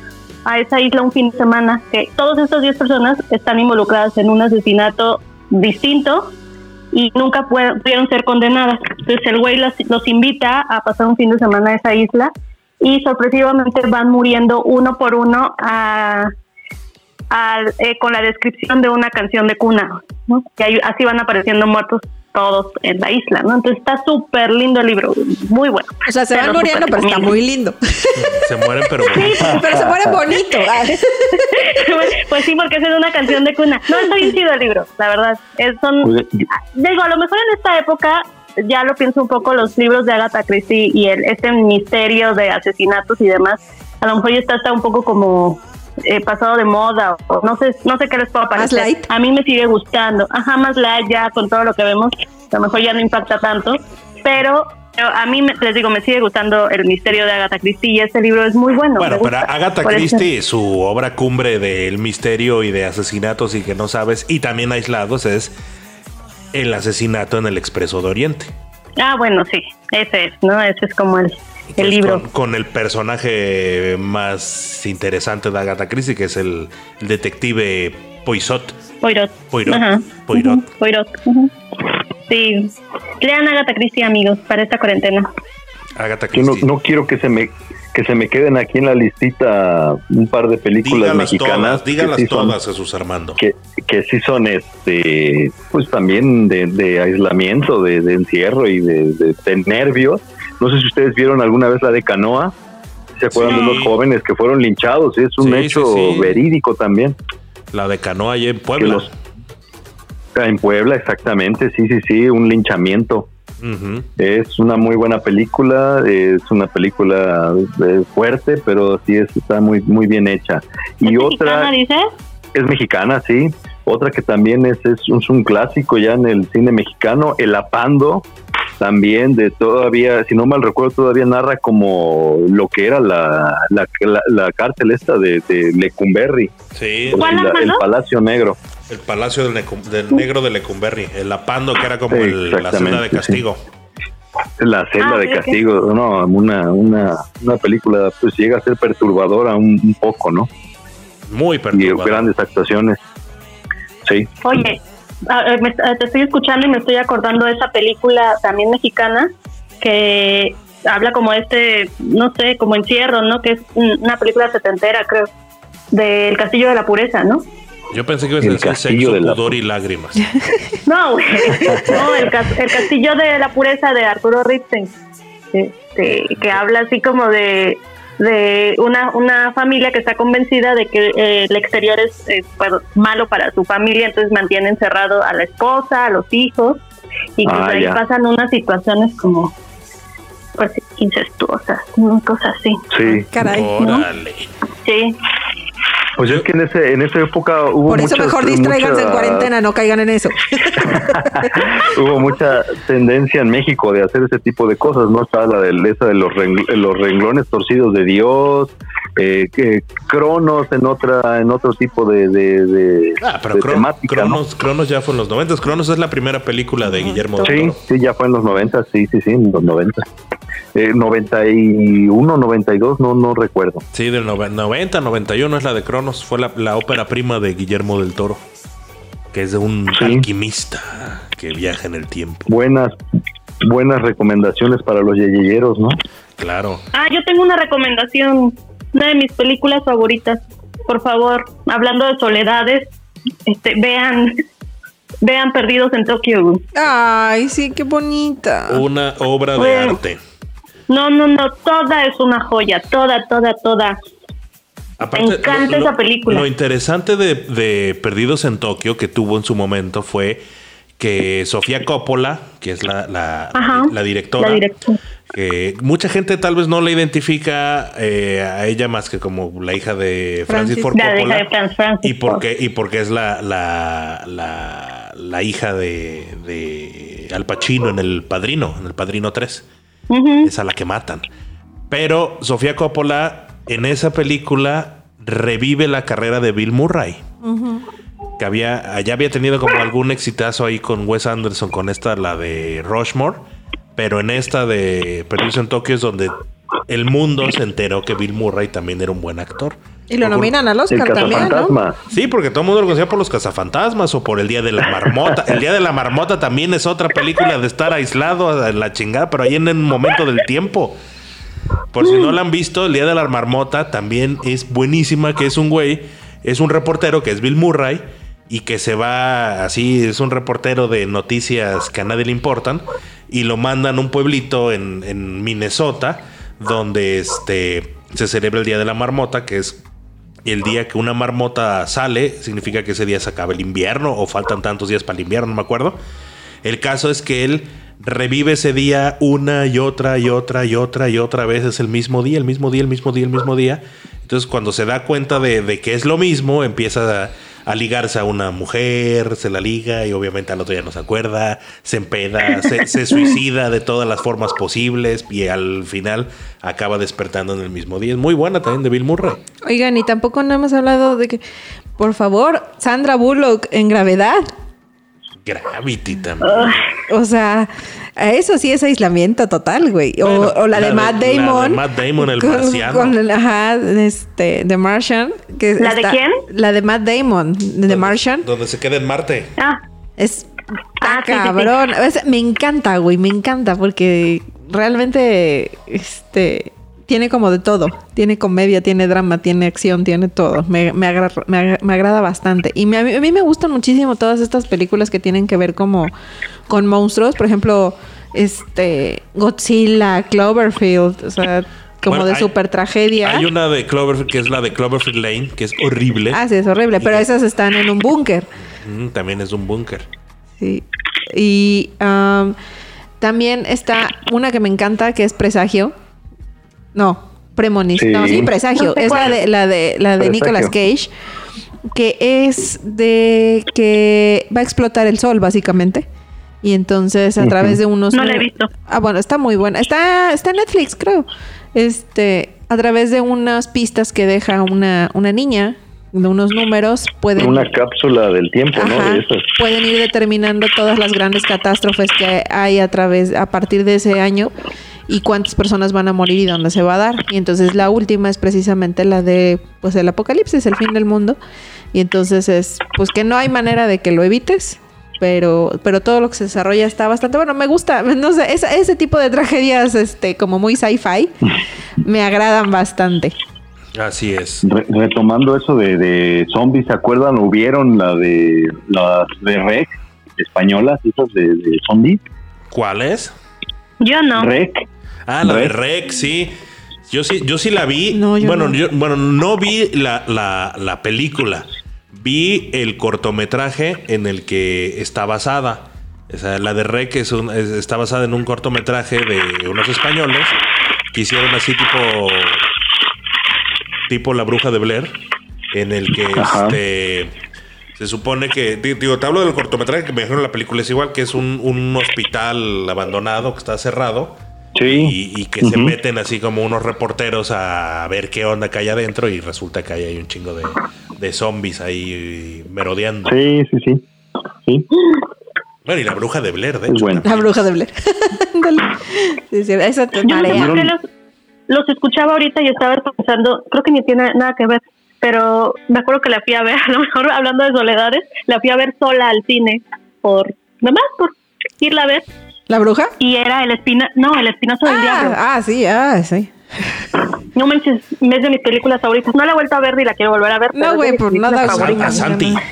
a esa isla un fin de semana, que todas estas 10 personas están involucradas en un asesinato distinto y nunca pudieron ser condenadas. Entonces el güey los, los invita a pasar un fin de semana a esa isla y sorpresivamente van muriendo uno por uno a eh, con la descripción de una canción de cuna, ¿no? que así van apareciendo muertos todos en la isla, ¿no? Entonces está súper lindo el libro, muy bueno. O sea, se van muriendo, pero está muy lindo. Se mueren, pero pero se mueren bonito. *laughs* pues sí, porque es de una canción de cuna. No, está bien chido el libro, la verdad. Es, son, digo, a lo mejor en esta época ya lo pienso un poco los libros de Agatha Christie y el este misterio de asesinatos y demás. A lo mejor ya está, está un poco como eh, pasado de moda o no sé no sé qué les puedo parecer. A mí me sigue gustando. Ajá, más light ya con todo lo que vemos. A lo mejor ya no impacta tanto, pero a mí les digo, me sigue gustando el misterio de Agatha Christie y este libro es muy bueno. Bueno, pero Agatha Christie, su obra cumbre del misterio y de asesinatos y que no sabes, y también aislados, es el asesinato en el Expreso de Oriente. Ah, bueno, sí, ese es, ¿no? Ese es como el, el libro. Con, el personaje más interesante de Agatha Christie, que es el, detective Poisot. Poirot. Poirot. Poirot. Poirot. Sí. Lean Agatha Christie, amigos, para esta cuarentena. Agatha Christie. Yo no, quiero que se me que se me queden aquí en la listita un par de películas mexicanas. dígalas todas, Jesús Armando. Que, que sí son, este, pues también de, aislamiento, de, encierro y de, nervios. No sé si ustedes vieron alguna vez la de Canoa. ¿Se acuerdan de los jóvenes que fueron linchados? Es un hecho verídico también. La de Canoa allá en Puebla. En Puebla, exactamente, sí, sí, sí, un linchamiento. Es una muy buena película, es una película eh, fuerte, pero sí está muy muy bien hecha. Y otra mexicana, es mexicana, sí. Otra que también es, es, un clásico ya en el cine mexicano, El Apando, también de todavía, si no mal recuerdo, todavía narra como lo que era la, la, cárcel esta de, Lecumberri. Sí. el Palacio Negro. El Palacio del, Negro de Lecumberri, el Apando, que era como la celda de castigo. La celda ah, de castigo, no, una, una, una película pues llega a ser perturbadora un, poco, ¿no? Muy perturbadora. Y grandes actuaciones. Sí. Oye, te estoy escuchando y me estoy acordando de esa película también mexicana que habla como este, no sé, como encierro, ¿no? Que es una película setentera, creo, del Castillo de la Pureza, ¿no? Yo pensé que iba a decir sexo, pudor y lágrimas. *laughs* No, güey. No, el, Castillo de la Pureza de Arturo Ripstein. Este, que habla así como de, de una, una familia que está convencida de que eh, el exterior es pues, malo para su familia, entonces mantiene encerrado a la esposa, a los hijos, y que ah, ahí pasan unas situaciones como pues incestuosas, cosas así. Sí. Caray. Sí. Pues es que en, ese, en esa época hubo. Por eso mejor distraiganse en cuarentena, no caigan en eso. *laughs* hubo mucha tendencia en México de hacer ese tipo de cosas, ¿no? Estaba la de, esa de los, los renglones torcidos de Dios, eh, que Cronos en otra en otro tipo de, de, ah, pero Cronos, Cronos ya fue en los 90. Cronos es la primera película de Guillermo Sí, Toro. sí, ya fue en los 90, sí, sí, sí, en los 90. Eh, 91, 92, no, no recuerdo. Sí, del 90, 91 es la de Cronos. Fue la, ópera prima de Guillermo del Toro. Que es de un alquimista que viaja en el tiempo. Buenas, buenas recomendaciones para los yeyeyeros, ¿no? Claro. Ah, yo tengo una recomendación. Una de mis películas favoritas. Por favor, hablando de soledades, este, vean vean Perdidos en Tokio. Ay, sí, qué bonita. Una obra de arte. No, no, no, toda es una joya, toda, toda, toda. Me encanta esa película. Lo interesante de, Perdidos en Tokio que tuvo en su momento fue que Sofía Coppola, que es la, la, directora, que mucha gente tal vez no la identifica eh, a ella más que como la hija de Francis, Ford Coppola. y porque, y porque es la, la, la, hija de, de Al Pacino en El Padrino, en El Padrino 3 es a la que matan. Pero Sofía Coppola en esa película revive la carrera de Bill Murray. Que había, ya había tenido como algún exitazo ahí con Wes Anderson, con esta, la de Rushmore. Pero en esta de Perdidos en Tokio es donde el mundo se enteró que Bill Murray también era un buen actor. Y lo nominan al Oscar también, ¿no? Sí, porque todo el mundo lo conocía por los cazafantasmas o por el Día de la Marmota. el Día de la Marmota también es otra película de estar aislado en la chingada, pero ahí en el momento del tiempo. Por si no la han visto, el Día de la Marmota también es buenísima, que es un güey, es un reportero que es Bill Murray y que se va así, es un reportero de noticias que a nadie le importan y lo mandan a un pueblito en, en Minnesota donde este se celebra el Día de la Marmota, que es el día que una marmota sale, significa que ese día se acaba el invierno o faltan tantos días para el invierno, no me acuerdo. El caso es que él revive ese día una y otra y otra y otra y otra vez. Es el mismo día, el mismo día, el mismo día, el mismo día. Entonces cuando se da cuenta de, que es lo mismo, empieza a ligarse a una mujer, se la liga y obviamente al otro ya no se acuerda, se empeda, se, *laughs* suicida de todas las formas posibles y al final acaba despertando en el mismo día. Es muy buena también de Bill Murray. Oigan, y tampoco no hemos hablado de que, por favor, Sandra Bullock en gravedad. Gravity también. o sea, eso sí es aislamiento total, güey. O, la, de Matt Damon. La de Matt Damon, el marciano. Con, ajá, este, The Martian. Que ¿La de quién? La de Matt Damon, The Martian. Donde se queda en Marte. Ah. Es ah, cabrón. Me encanta, güey, me encanta porque realmente, este tiene como de todo. Tiene comedia, tiene drama, tiene acción, tiene todo. Me, me, agrada bastante. Y a mí me gustan muchísimo todas estas películas que tienen que ver como con monstruos. Por ejemplo, este Godzilla, Cloverfield, o sea, como de super tragedia. Hay una de Cloverfield que es la de Cloverfield Lane, que es horrible. Ah, sí, es horrible, pero esas están en un búnker. también es un búnker. Sí. Y también está una que me encanta, que es Presagio no, premonición. No, sí, presagio. es la de, la de, la de Nicolas Cage. Que es de que va a explotar el sol, básicamente. Y entonces a través de unos. No la he visto. Ah, bueno, está muy buena. Está, está en Netflix, creo. Este, a través de unas pistas que deja una, una niña, de unos números, pueden. Una cápsula del tiempo, ¿no? Pueden ir determinando todas las grandes catástrofes que hay a través, a partir de ese año y cuántas personas van a morir y dónde se va a dar. Y entonces la última es precisamente la de pues el apocalipsis, el fin del mundo. Y entonces es pues que no hay manera de que lo evites, pero pero todo lo que se desarrolla está bastante bueno, me gusta, *laughs* no sé, ese, tipo de tragedias este como muy sci-fi *laughs* me agradan bastante. Así es. retomando eso de, zombies, ¿se acuerdan? ¿Hubieron la de las de Rec españolas, esas de, de zombies? ¿Cuáles? Yo no. Rec. Ah, la de Rec, sí. Yo sí, yo sí la vi. bueno, no. Yo, bueno, no vi la, la, película. Vi el cortometraje en el que está basada. O sea, la de Rec es está basada en un cortometraje de unos españoles que hicieron así tipo tipo La Bruja de Blair, en el que este se supone que, digo, te hablo del cortometraje que me dijeron la película, es igual que es un, un hospital abandonado que está cerrado y, que se meten así como unos reporteros a ver qué onda que hay adentro y resulta que hay un chingo de, zombies ahí merodeando. Sí, sí, sí. Bueno, y la bruja de Blair, de hecho. La bruja de Blair. *laughs* esa te Yo los, los escuchaba ahorita y estaba pensando, creo que ni tiene nada que ver, pero me acuerdo que la fui a ver, *laughs* a lo mejor hablando de soledades, la fui a ver sola al cine, por, nomás por irla a ver ¿La bruja? Y era el espina, no, el espinazo del ah, diablo. Ah, sí, ah, sí. No manches, es de mis películas favoritas. No la he vuelto a ver ni la quiero volver a ver. No, güey, por nada. Favorita. Santi. *laughs*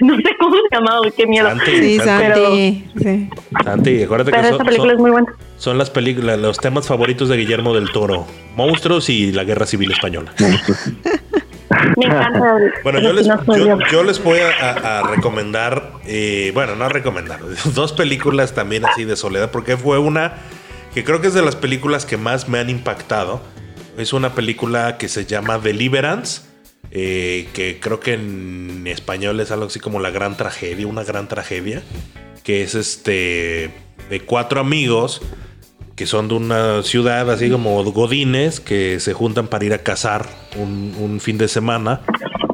No sé cómo se llama, güey, qué miedo. Santi, sí, Santi. sí. Santi, acuérdate pero que esta película es muy buena. Son las películas, los temas favoritos de Guillermo del Toro: monstruos y la guerra civil española. *laughs* *laughs* Me encanta. bueno, yo les, yo, les voy a, recomendar, eh, bueno, no recomendar, *laughs* dos películas también así de soledad, porque fue una que creo que es de las películas que más me han impactado. Es una película que se llama Deliverance, eh, que creo que en español es algo así como la gran tragedia, una gran tragedia, que es este de cuatro amigos que son de una ciudad así como Godines, que se juntan para ir a cazar un, fin de semana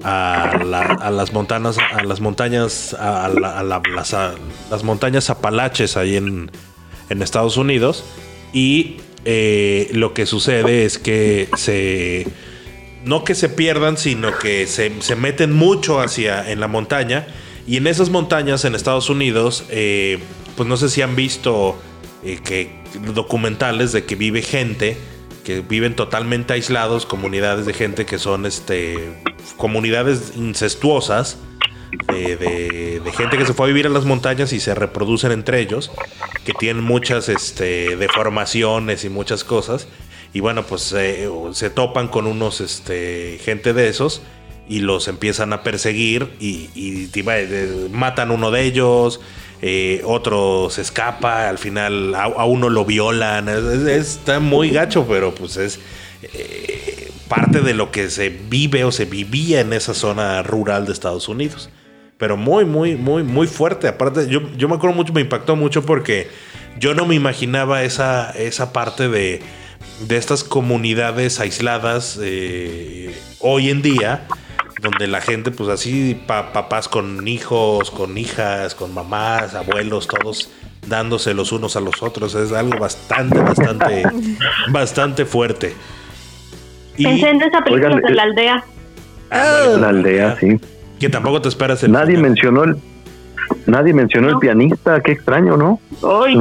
a, las montañas, a las montañas, a, las, montañas Apalaches ahí en, Estados Unidos. Y eh, lo que sucede es que se no que se pierdan, sino que se, meten mucho hacia en la montaña. Y en esas montañas en Estados Unidos, eh, pues no sé si han visto eh, que documentales de que vive gente que viven totalmente aislados, comunidades de gente que son este comunidades incestuosas de, gente que se fue a vivir en las montañas y se reproducen entre ellos, que tienen muchas este, deformaciones y muchas cosas. Y bueno, pues se topan con unos este, gente de esos y los empiezan a perseguir y, y, y eh, matan uno de ellos, eh, otro se escapa, al final a, uno lo violan, está muy gacho, pero pues es... Eh, parte de lo que se vive o se vivía en esa zona rural de Estados Unidos. Pero muy, muy, muy, muy fuerte. Aparte, yo, yo me acuerdo mucho, me impactó mucho porque yo no me imaginaba esa, esa parte de, de estas comunidades aisladas eh, hoy en día, donde la gente, pues así, papás con hijos, con hijas, con mamás, abuelos, todos dándose los unos a los otros. Es algo bastante, bastante, *laughs* bastante fuerte. Y, Pensé en esa película de la aldea. la aldea, sí. Que tampoco te esperas el Nadie mencionó el Nadie mencionó el pianista, qué extraño, ¿no? Ay,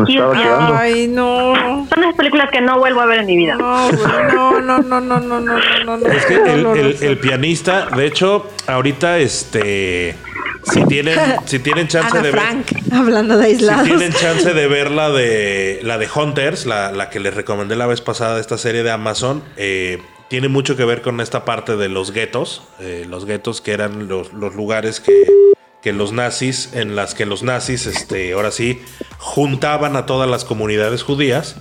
Ay, no. Son las películas que no vuelvo a ver en mi vida. No, no, no, no, no, no, no, no. Es que el, el, pianista, de hecho, ahorita, este, si tienen, si tienen *laughs* chance de Frank, hablando de aislados. Si tienen chance de ver la de la de Hunters, la, la que les recomendé la vez pasada de esta serie de Amazon, eh, tiene mucho que ver con esta parte de los guetos, eh, los guetos que eran los, los lugares que que los nazis, en las que los nazis, este, ahora sí, juntaban a todas las comunidades judías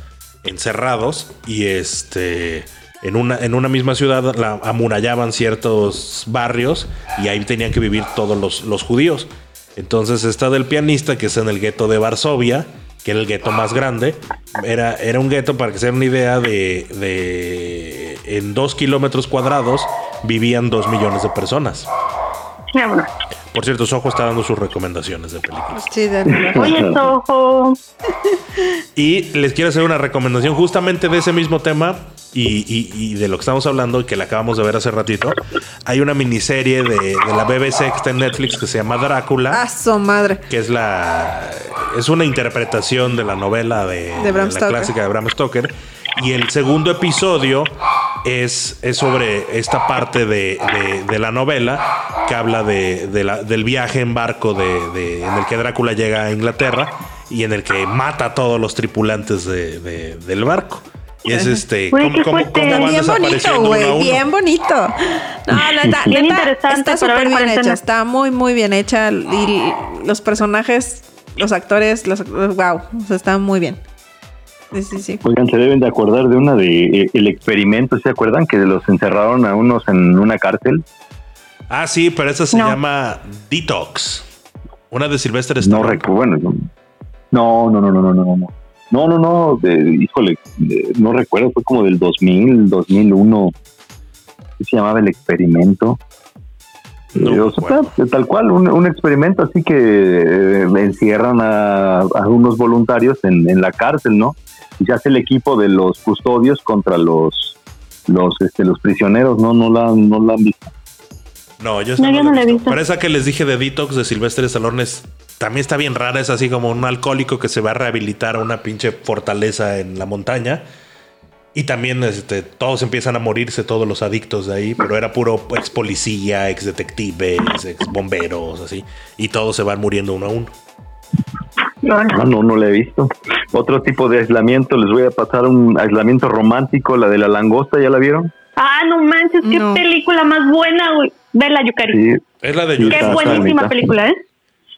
encerrados y este, en una, en una misma ciudad la amurallaban ciertos barrios y ahí tenían que vivir todos los, los judíos. Entonces está del pianista que es en el gueto de Varsovia, que era el gueto más grande. Era, era un gueto, para que se den una idea, de, de en dos kilómetros cuadrados vivían dos millones de personas. Por cierto, Soho está dando sus recomendaciones de películas. Sí, de Oye, Soho. Y les quiero hacer una recomendación justamente de ese mismo tema y, de lo que estamos hablando y que la acabamos de ver hace ratito. Hay una miniserie de, la BBC que está en Netflix que se llama Drácula. ¡Ah, su madre! Que es la. Es una interpretación de la novela de, la clásica de Bram Stoker. Y el segundo episodio es, es sobre esta parte de, la novela que habla de, del viaje en barco de, en el que Drácula llega a Inglaterra y en el que mata a todos los tripulantes del barco. Y es este, ¿cómo, bien bonito, güey, bien bonito. No, neta, bien interesante, está súper bien hecha, está muy, muy bien hecha y los personajes, los actores, los, wow, están muy bien. Oigan, se deben de acordar de una de eh, El Experimento, ¿se acuerdan? Que los encerraron a unos en una cárcel. Ah, sí, pero esa se llama Detox. Una de Silvestre No recuerdo, no, no, no, no, no, no, no. No, no, no, híjole, no recuerdo, fue como del 2000, 2001. ¿Qué se llamaba El Experimento? No, tal, cual, un, experimento así que eh, encierran a, a, unos voluntarios en, en la cárcel, ¿no? y se hace el equipo de los custodios contra los los este, los prisioneros, no no la no la han visto. No, yo, no, no, la he visto. Pero esa que les dije de Detox de Silvestre Salones también está bien rara, es así como un alcohólico que se va a rehabilitar a una pinche fortaleza en la montaña. Y también este, todos empiezan a morirse, todos los adictos de ahí, pero era puro ex policía, ex detectives, ex bomberos, así. Y todos se van muriendo uno a uno. No, no, no, la he visto. Otro tipo de aislamiento, les voy a pasar un aislamiento romántico, la de la langosta, ¿ya la vieron? Ah, no manches, qué película más buena, güey. Vela, Yukari. Es la de Yukari. Qué buenísima película, ¿eh?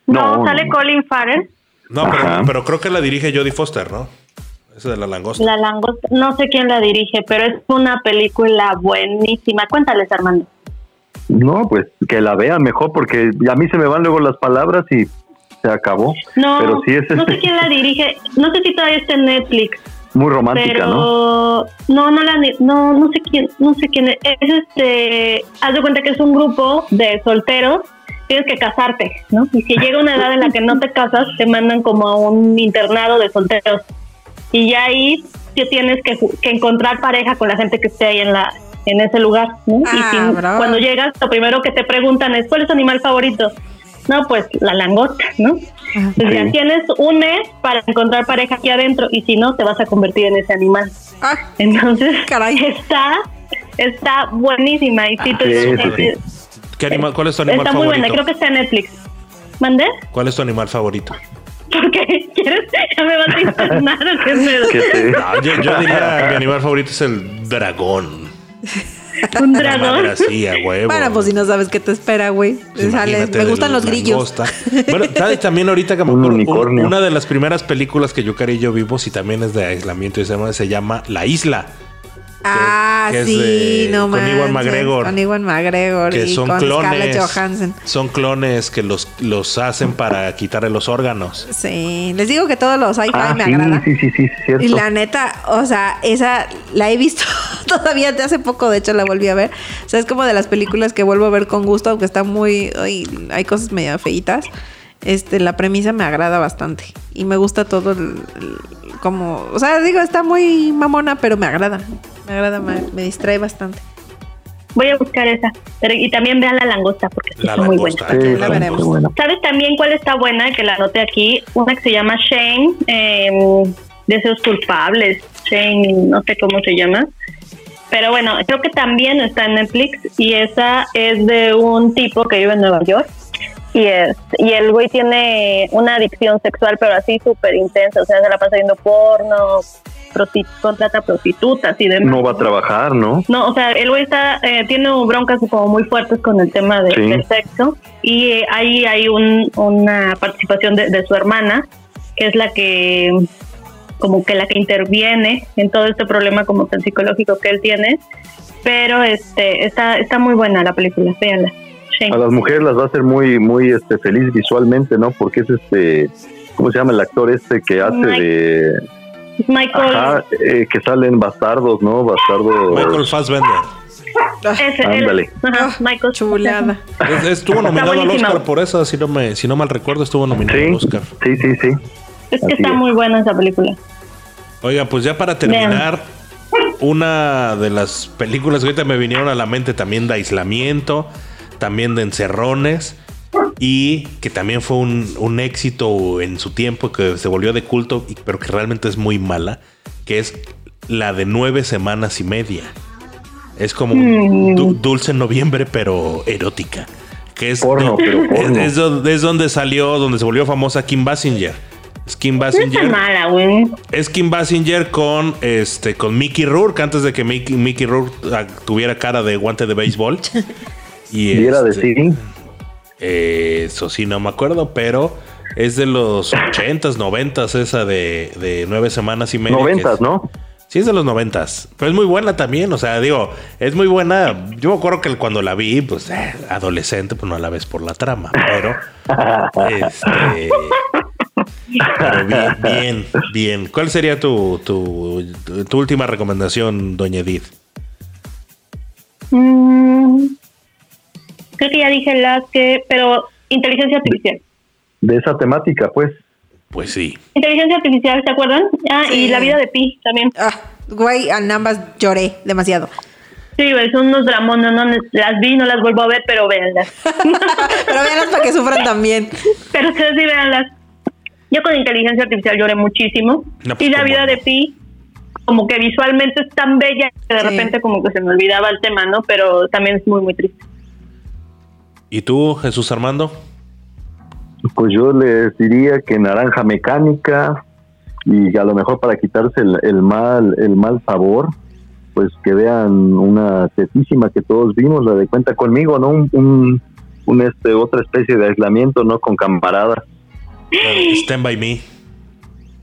No, sale Colin Farrell. No, pero, pero, creo que la dirige Jodie Foster, ¿no? Esa de la langosta. La langosta, no sé quién la dirige, pero es una película buenísima. Cuéntales, Armando. No, pues que la vean mejor, porque a mí se me van luego las palabras y se acabó. No, pero sí es no sé este quién la dirige, no sé si todavía está en Netflix. Muy romántica, pero... ¿no? No, no la, no, no sé quién, no sé quién es. es este, haz de cuenta que es un grupo de solteros tienes que casarte, ¿no? Y si llega una edad en la que no te casas, te mandan como a un internado de solteros. Y ya ahí tienes que, que encontrar pareja con la gente que esté ahí en la en ese lugar, ¿no? y ah, cuando llegas, lo primero que te preguntan es, ¿cuál es tu animal favorito? No, pues la langosta, ¿no? Pues ya tienes un mes para encontrar pareja aquí adentro y si no, te vas a convertir en ese animal. Ah, Entonces, caray. está está buenísima y sí, te, ¿Qué animal, ¿Cuál es tu animal favorito? Está muy buena, creo que está en Netflix. ¿Mandé? ¿Cuál es tu animal favorito? ¿Por qué? ¿Quieres? Ya me vas a internar. *laughs* no, yo, yo diría mi animal favorito es el dragón. Un dragón. Bueno, pues si no sabes qué te espera, güey. Me gustan los grillos. *laughs* Bueno, ¿sabes? También ahorita como una de las primeras películas que yo y yo vimos y también es de aislamiento y se llama, se llama La Isla. Ah, sí, no Con Iwan McGregor. Con Iwan McGregor. Que y son con clones. Scarlett Johansson. Son clones que los, los hacen para quitarle los órganos. Sí, les digo que todos los sci-fi Ah, me sí, agradan. sí, sí, sí, cierto. Y la neta, o sea, esa la he visto *laughs* todavía de hace poco, de hecho la volví a ver. O sea, es como de las películas que vuelvo a ver con gusto, aunque está muy, ay, hay cosas medio feitas. Este, la premisa me agrada bastante y me gusta todo el, el- como, o sea, digo, está muy mamona, pero me agrada. Me agrada, me, me distrae bastante. Voy a buscar esa. Pero, y también vean la langosta porque La está muy buena. Sí, la veremos. buena. ¿Sabes también cuál está buena? Que la anoté aquí. Una que se llama Shane, eh, Deseos Culpables. Shane, no sé cómo se llama. Pero bueno, creo que también está en Netflix y esa es de un tipo que vive en Nueva York. Y, es, y el güey tiene una adicción sexual, pero así súper intensa. O sea, se la pasa viendo porno, prosti- contrata prostitutas y demás. No va a trabajar, ¿no? No, o sea, el güey está, eh, tiene broncas como muy fuertes con el tema de- Sí. del sexo y eh, ahí hay un, una participación de, de su hermana, que es la que, como que la que interviene en todo este problema como tan psicológico que él tiene, pero este está está muy buena la película, véanla. A las mujeres las va a hacer muy, muy este, feliz visualmente, ¿no? Porque es este, ¿cómo se llama el actor este que hace Mike- de, Michael, ajá, eh, que salen bastardos, ¿no? Bastardos. Michael Fassbender. Ándale. ajá, Michael Chulada. Es- Estuvo nominado al. Oscar por eso, si no, me, si no mal recuerdo, estuvo nominado al Oscar. sí, sí, sí. Es que Así está es. muy buena esa película. Oiga, pues ya para terminar, una de las películas que ahorita me vinieron a la mente también de aislamiento, también de encerrones, y que también fue un, un éxito en su tiempo, que se volvió de culto, pero que realmente es muy mala, que es la de nueve semanas y media. Es como un du- dulce noviembre, pero erótica. Que es, Porno, pero porno. es, es donde- es donde salió, donde se volvió famosa Kim Basinger. Es Kim No Basinger. mala. Es Kim Basinger con este con Mickey Rourke antes de que Mickey, Mickey Rourke ah, tuviera cara de guante de béisbol. *laughs* Y de este, sí. eh, eso sí no me acuerdo, pero es de los ochentas, noventas esa de, de nueve semanas y media. que Noventas, es- ¿no? Sí, es de los noventas. Pero es muy buena también. O sea, digo, es muy buena. Yo me acuerdo que cuando la vi, pues, eh, adolescente, pues no la ves por la trama. Pero, este. Pero bien, bien, bien. ¿Cuál sería tu, tu, tu última recomendación, doña Edith? Mm, creo que ya dije las que, pero inteligencia artificial. De esa temática, pues. Pues sí. Inteligencia artificial, ¿se acuerdan? Ah, Sí. y la vida de Pi también. Ah, güey, en ambas lloré demasiado. Sí, güey, son unos dramones, no, las vi, no las vuelvo a ver, pero véanlas. *laughs* Pero véanlas para que sufran también. pero ustedes sí véanlas. Yo con inteligencia artificial lloré muchísimo. No, pues, y la vida no. de Pi, como que visualmente es tan bella que de Sí. repente como que se me olvidaba el tema, ¿no? Pero también es muy, muy triste. ¿Y tú, Jesús Armando? Pues yo les diría que naranja mecánica y a lo mejor para quitarse el, el mal el mal sabor, pues que vean una tetísima que todos vimos, la de cuenta conmigo, ¿no? Un, un, un, este otra especie de aislamiento, ¿no? Con camaradas. Stand by me.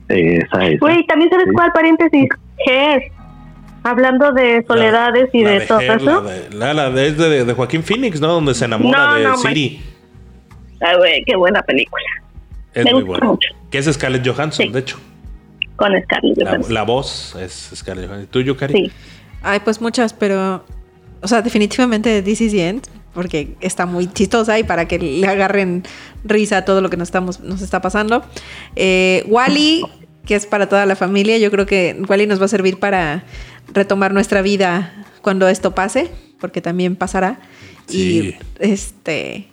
Esa es. Güey, también sabes Sí. cuál paréntesis, Hair. Hablando de soledades y La de todo Her, eso. La, de, la, la de- es de, de Joaquín Phoenix, ¿no? Donde se enamora No, de no, Siri. Ay, güey, qué buena película. Es me muy gusta buena. mucho. Que es Scarlett Johansson, Sí. de hecho. Con Scarlett La, Johansson. la voz es Scarlett Johansson. ¿Tú, Yukari? Sí. Ay, pues muchas, pero. O sea, definitivamente This is the End, porque está muy chistosa y para que le agarren risa a todo lo que nos, estamos, nos está pasando. Eh, Wally, que es para toda la familia, yo creo que Wally nos va a servir para retomar nuestra vida cuando esto pase, porque también pasará. Sí. Y este.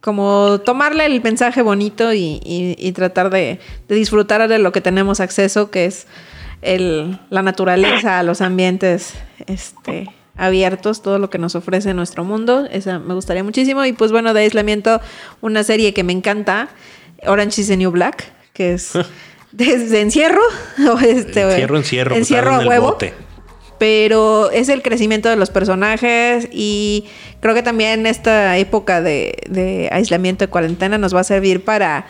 Como tomarle el mensaje bonito y, y- y tratar de, de disfrutar de lo que tenemos acceso, que es el, la naturaleza, los ambientes este, abiertos, todo lo que nos ofrece nuestro mundo. Esa me gustaría muchísimo. Y pues bueno, de aislamiento, una serie que me encanta, Orange is the New Black, que es *laughs* desde encierro. *laughs* O este, Encierro, encierro. pues, Encierro a huevo. bote. Pero es el crecimiento de los personajes y creo que también esta época de, de aislamiento de cuarentena nos va a servir para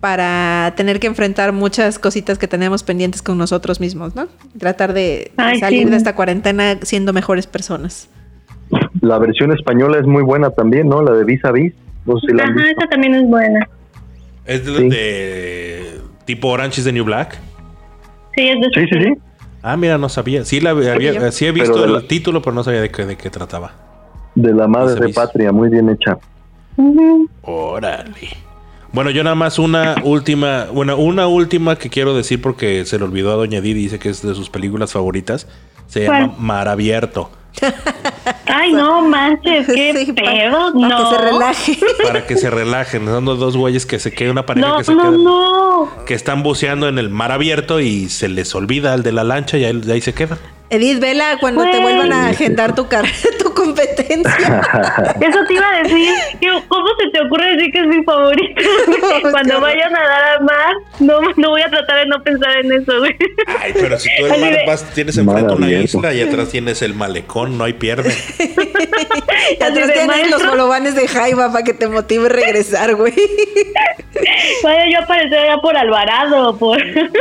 para tener que enfrentar muchas cositas que tenemos pendientes con nosotros mismos, ¿no? Tratar de, salir de esta cuarentena siendo mejores personas. La versión española es muy buena también, ¿no? La de Vis a Vis. Ajá, esa también es buena. ¿Es de, tipo Orange is the New Black? Sí, es de Sí, sí, sí. Ah, mira, no sabía. Sí, la, había, sí he visto el título, pero no sabía de qué, de qué trataba. De la madre de patria, muy bien hecha. Órale. Bueno, yo nada más una última, bueno, una última que quiero decir porque se le olvidó a Doña Didi, dice que es de sus películas favoritas. Se llama Mar Abierto. Ay, no manches, qué *laughs* pedo, no. Para que se relaje. Para que se relajen. Son los dos güeyes que se queda una pareja no, que se no, no. que están buceando en el mar abierto y se les olvida el de la lancha y ahí, ahí se quedan. Edith, vela cuando te vuelvan a agendar tu, *laughs* tu competencia. Eso te iba a decir. ¿Cómo se te ocurre decir que es mi favorito? *laughs* cuando vayan a dar a mar, no, no voy a tratar de no pensar en eso, güey. Ay, pero si tú el mar vas, tienes enfrente una isla y atrás tienes el malecón, no hay pierde. y *laughs* atrás tienes los bolovanes de Jaiba para que te motive a regresar, güey. Vaya, yo aparecer allá por Alvarado, por...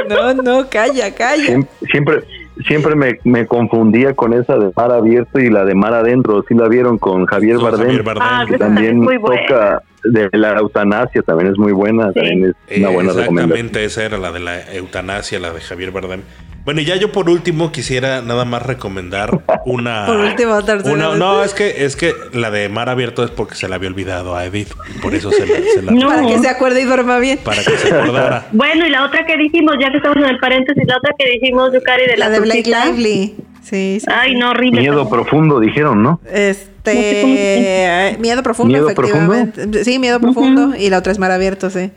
No, no, calla, calla. Siempre siempre me, me, confundía con esa de mar abierto y la de mar adentro. Sí la vieron con Javier, Bardem, Ah, que también toca de la eutanasia, también es muy buena, también es una buena Exactamente, esa era la de la eutanasia, la de Javier Bardem. Bueno, y ya yo por último quisiera nada más recomendar una. *laughs* por último, una, No, es que, es que la de Mar Abierto es porque se la había olvidado a Edith. Por eso se la. *laughs* no. Para que se acuerde y duerma bien. Para que se acordara. *laughs* bueno, y la otra que dijimos, ya que estamos en el paréntesis, la otra que dijimos, Yukari, de la. La de Blake Lively. Sí, sí. Ay, no, horrible. Miedo profundo, dijeron, ¿no? Este. Miedo profundo, ¿Miedo efectivamente. Profundo? Sí, miedo profundo. Y la otra es Mar Abierto, sí.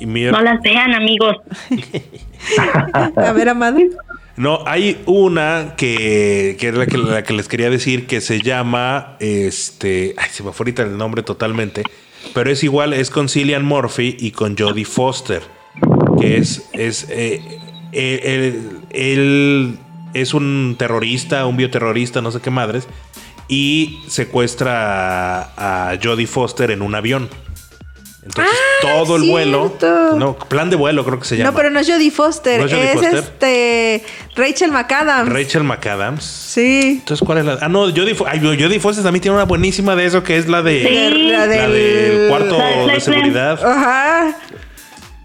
No las vean, amigos. *laughs* A ver, Amado. No, hay una que, que es la que, la que, les quería decir que se llama, este, ay, se me fue ahorita el nombre totalmente, pero es igual, es con Cillian Murphy y con Jodie Foster, que es, es, eh, él, él, es un terrorista, un bioterrorista, no sé qué madres, y secuestra a, a Jodie Foster en un avión. Entonces, ah, todo el vuelo. No, plan de vuelo creo que se llama. No, pero no es Jodie Foster. es, este. Rachel McAdams. Rachel McAdams. Sí. Entonces, ¿cuál es la.? Ah, no, Jodie, ay, Jodie Foster también tiene una buenísima de eso que es la de. Sí. La, del, cuarto de seguridad. Ajá.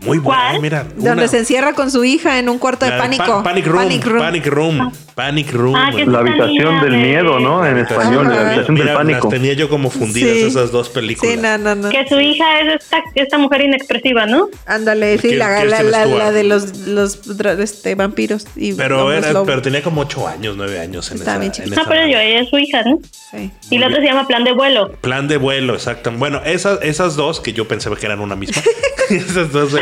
Muy buena, mira. Donde se encierra con su hija en un cuarto de pánico. panic, room, panic Room. Panic Room. Panic Room. Ah, la habitación del miedo, ¿no? En español, la habitación del pánico. Las tenía yo como fundidas esas dos películas. Sí, no, no, no. Que su hija es esta, esta mujer inexpresiva, ¿no? Ándale, sí, la, la, la, de los, los este, vampiros. Y pero, era, pero tenía como ocho años, nueve años en Está esa. En ah, pero yo, ella es su hija, ¿no? Sí. Y la otra se llama Plan de Vuelo. Plan de Vuelo, exacto. Bueno, esas, esas dos, que yo pensaba que eran una misma, *laughs* *laughs* esas dos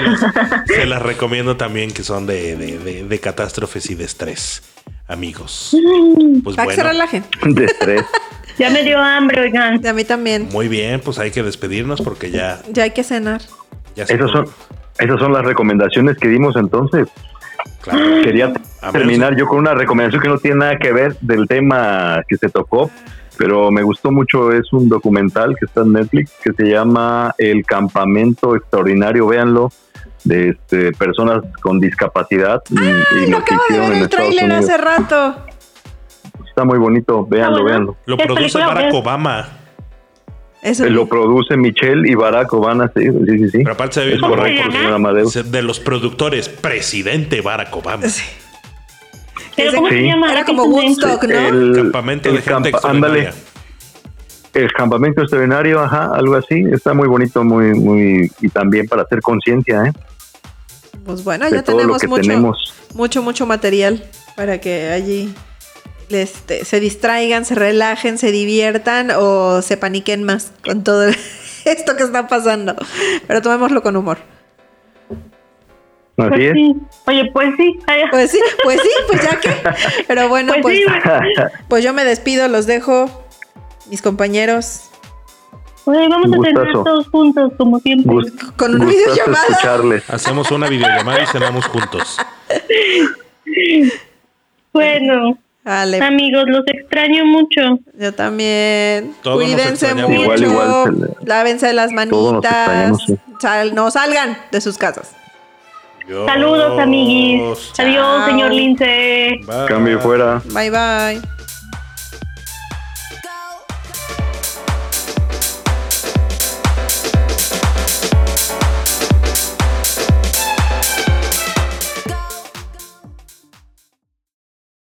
se las, recomiendo también, que son de, de, de, de catástrofes y de estrés amigos. Pues Para que se relajen. De estrés. *laughs* ya me dio hambre, oigan. a mí también. Muy bien, pues hay que despedirnos porque ya. Ya hay que cenar. Ya esas, son, esas son las recomendaciones que dimos entonces. Claro. Quería terminar yo con una recomendación que no tiene nada que ver del tema que se tocó, pero me gustó mucho. Es un documental que está en Netflix que se llama El Campamento Extraordinario. Véanlo de este, personas con discapacidad. y, y lo acabo de ver el trailer hace rato. Está muy bonito, véanlo, véanlo. Lo produce *laughs* Barack Obama. Eso lo produce Michelle y Barack Obama, sí, sí, sí. Pero aparte se es correcto, señor Amadeo. De los productores, presidente Barack Obama. Sí. ¿Pero cómo se llama? Era como Woodstock, ¿no? El campamento de gente campa ándale. El campamento extraordinario, ajá, algo así. Está muy bonito, muy, muy, y también para hacer conciencia, ¿eh? Pues bueno, ya tenemos mucho, mucho, mucho material para que allí este, se distraigan, se relajen, se diviertan o se paniquen más con todo *laughs* esto que está pasando. Pero tomémoslo con humor. Así pues es. Sí. Oye, pues sí. Pues sí, pues sí, pues ya que. *laughs* Pero bueno, pues, pues, pues yo me despido, los dejo mis compañeros. Vamos a tener todos juntos, como siempre. Con una videollamada. Hacemos una videollamada y cenamos juntos. *laughs* bueno. Amigos, los extraño mucho. Yo también. Cuídense mucho. Igual, lávense las manitas. No salgan de sus casas. Saludos, amiguis. Adiós, señor Lince. Cambio fuera. Bye, bye.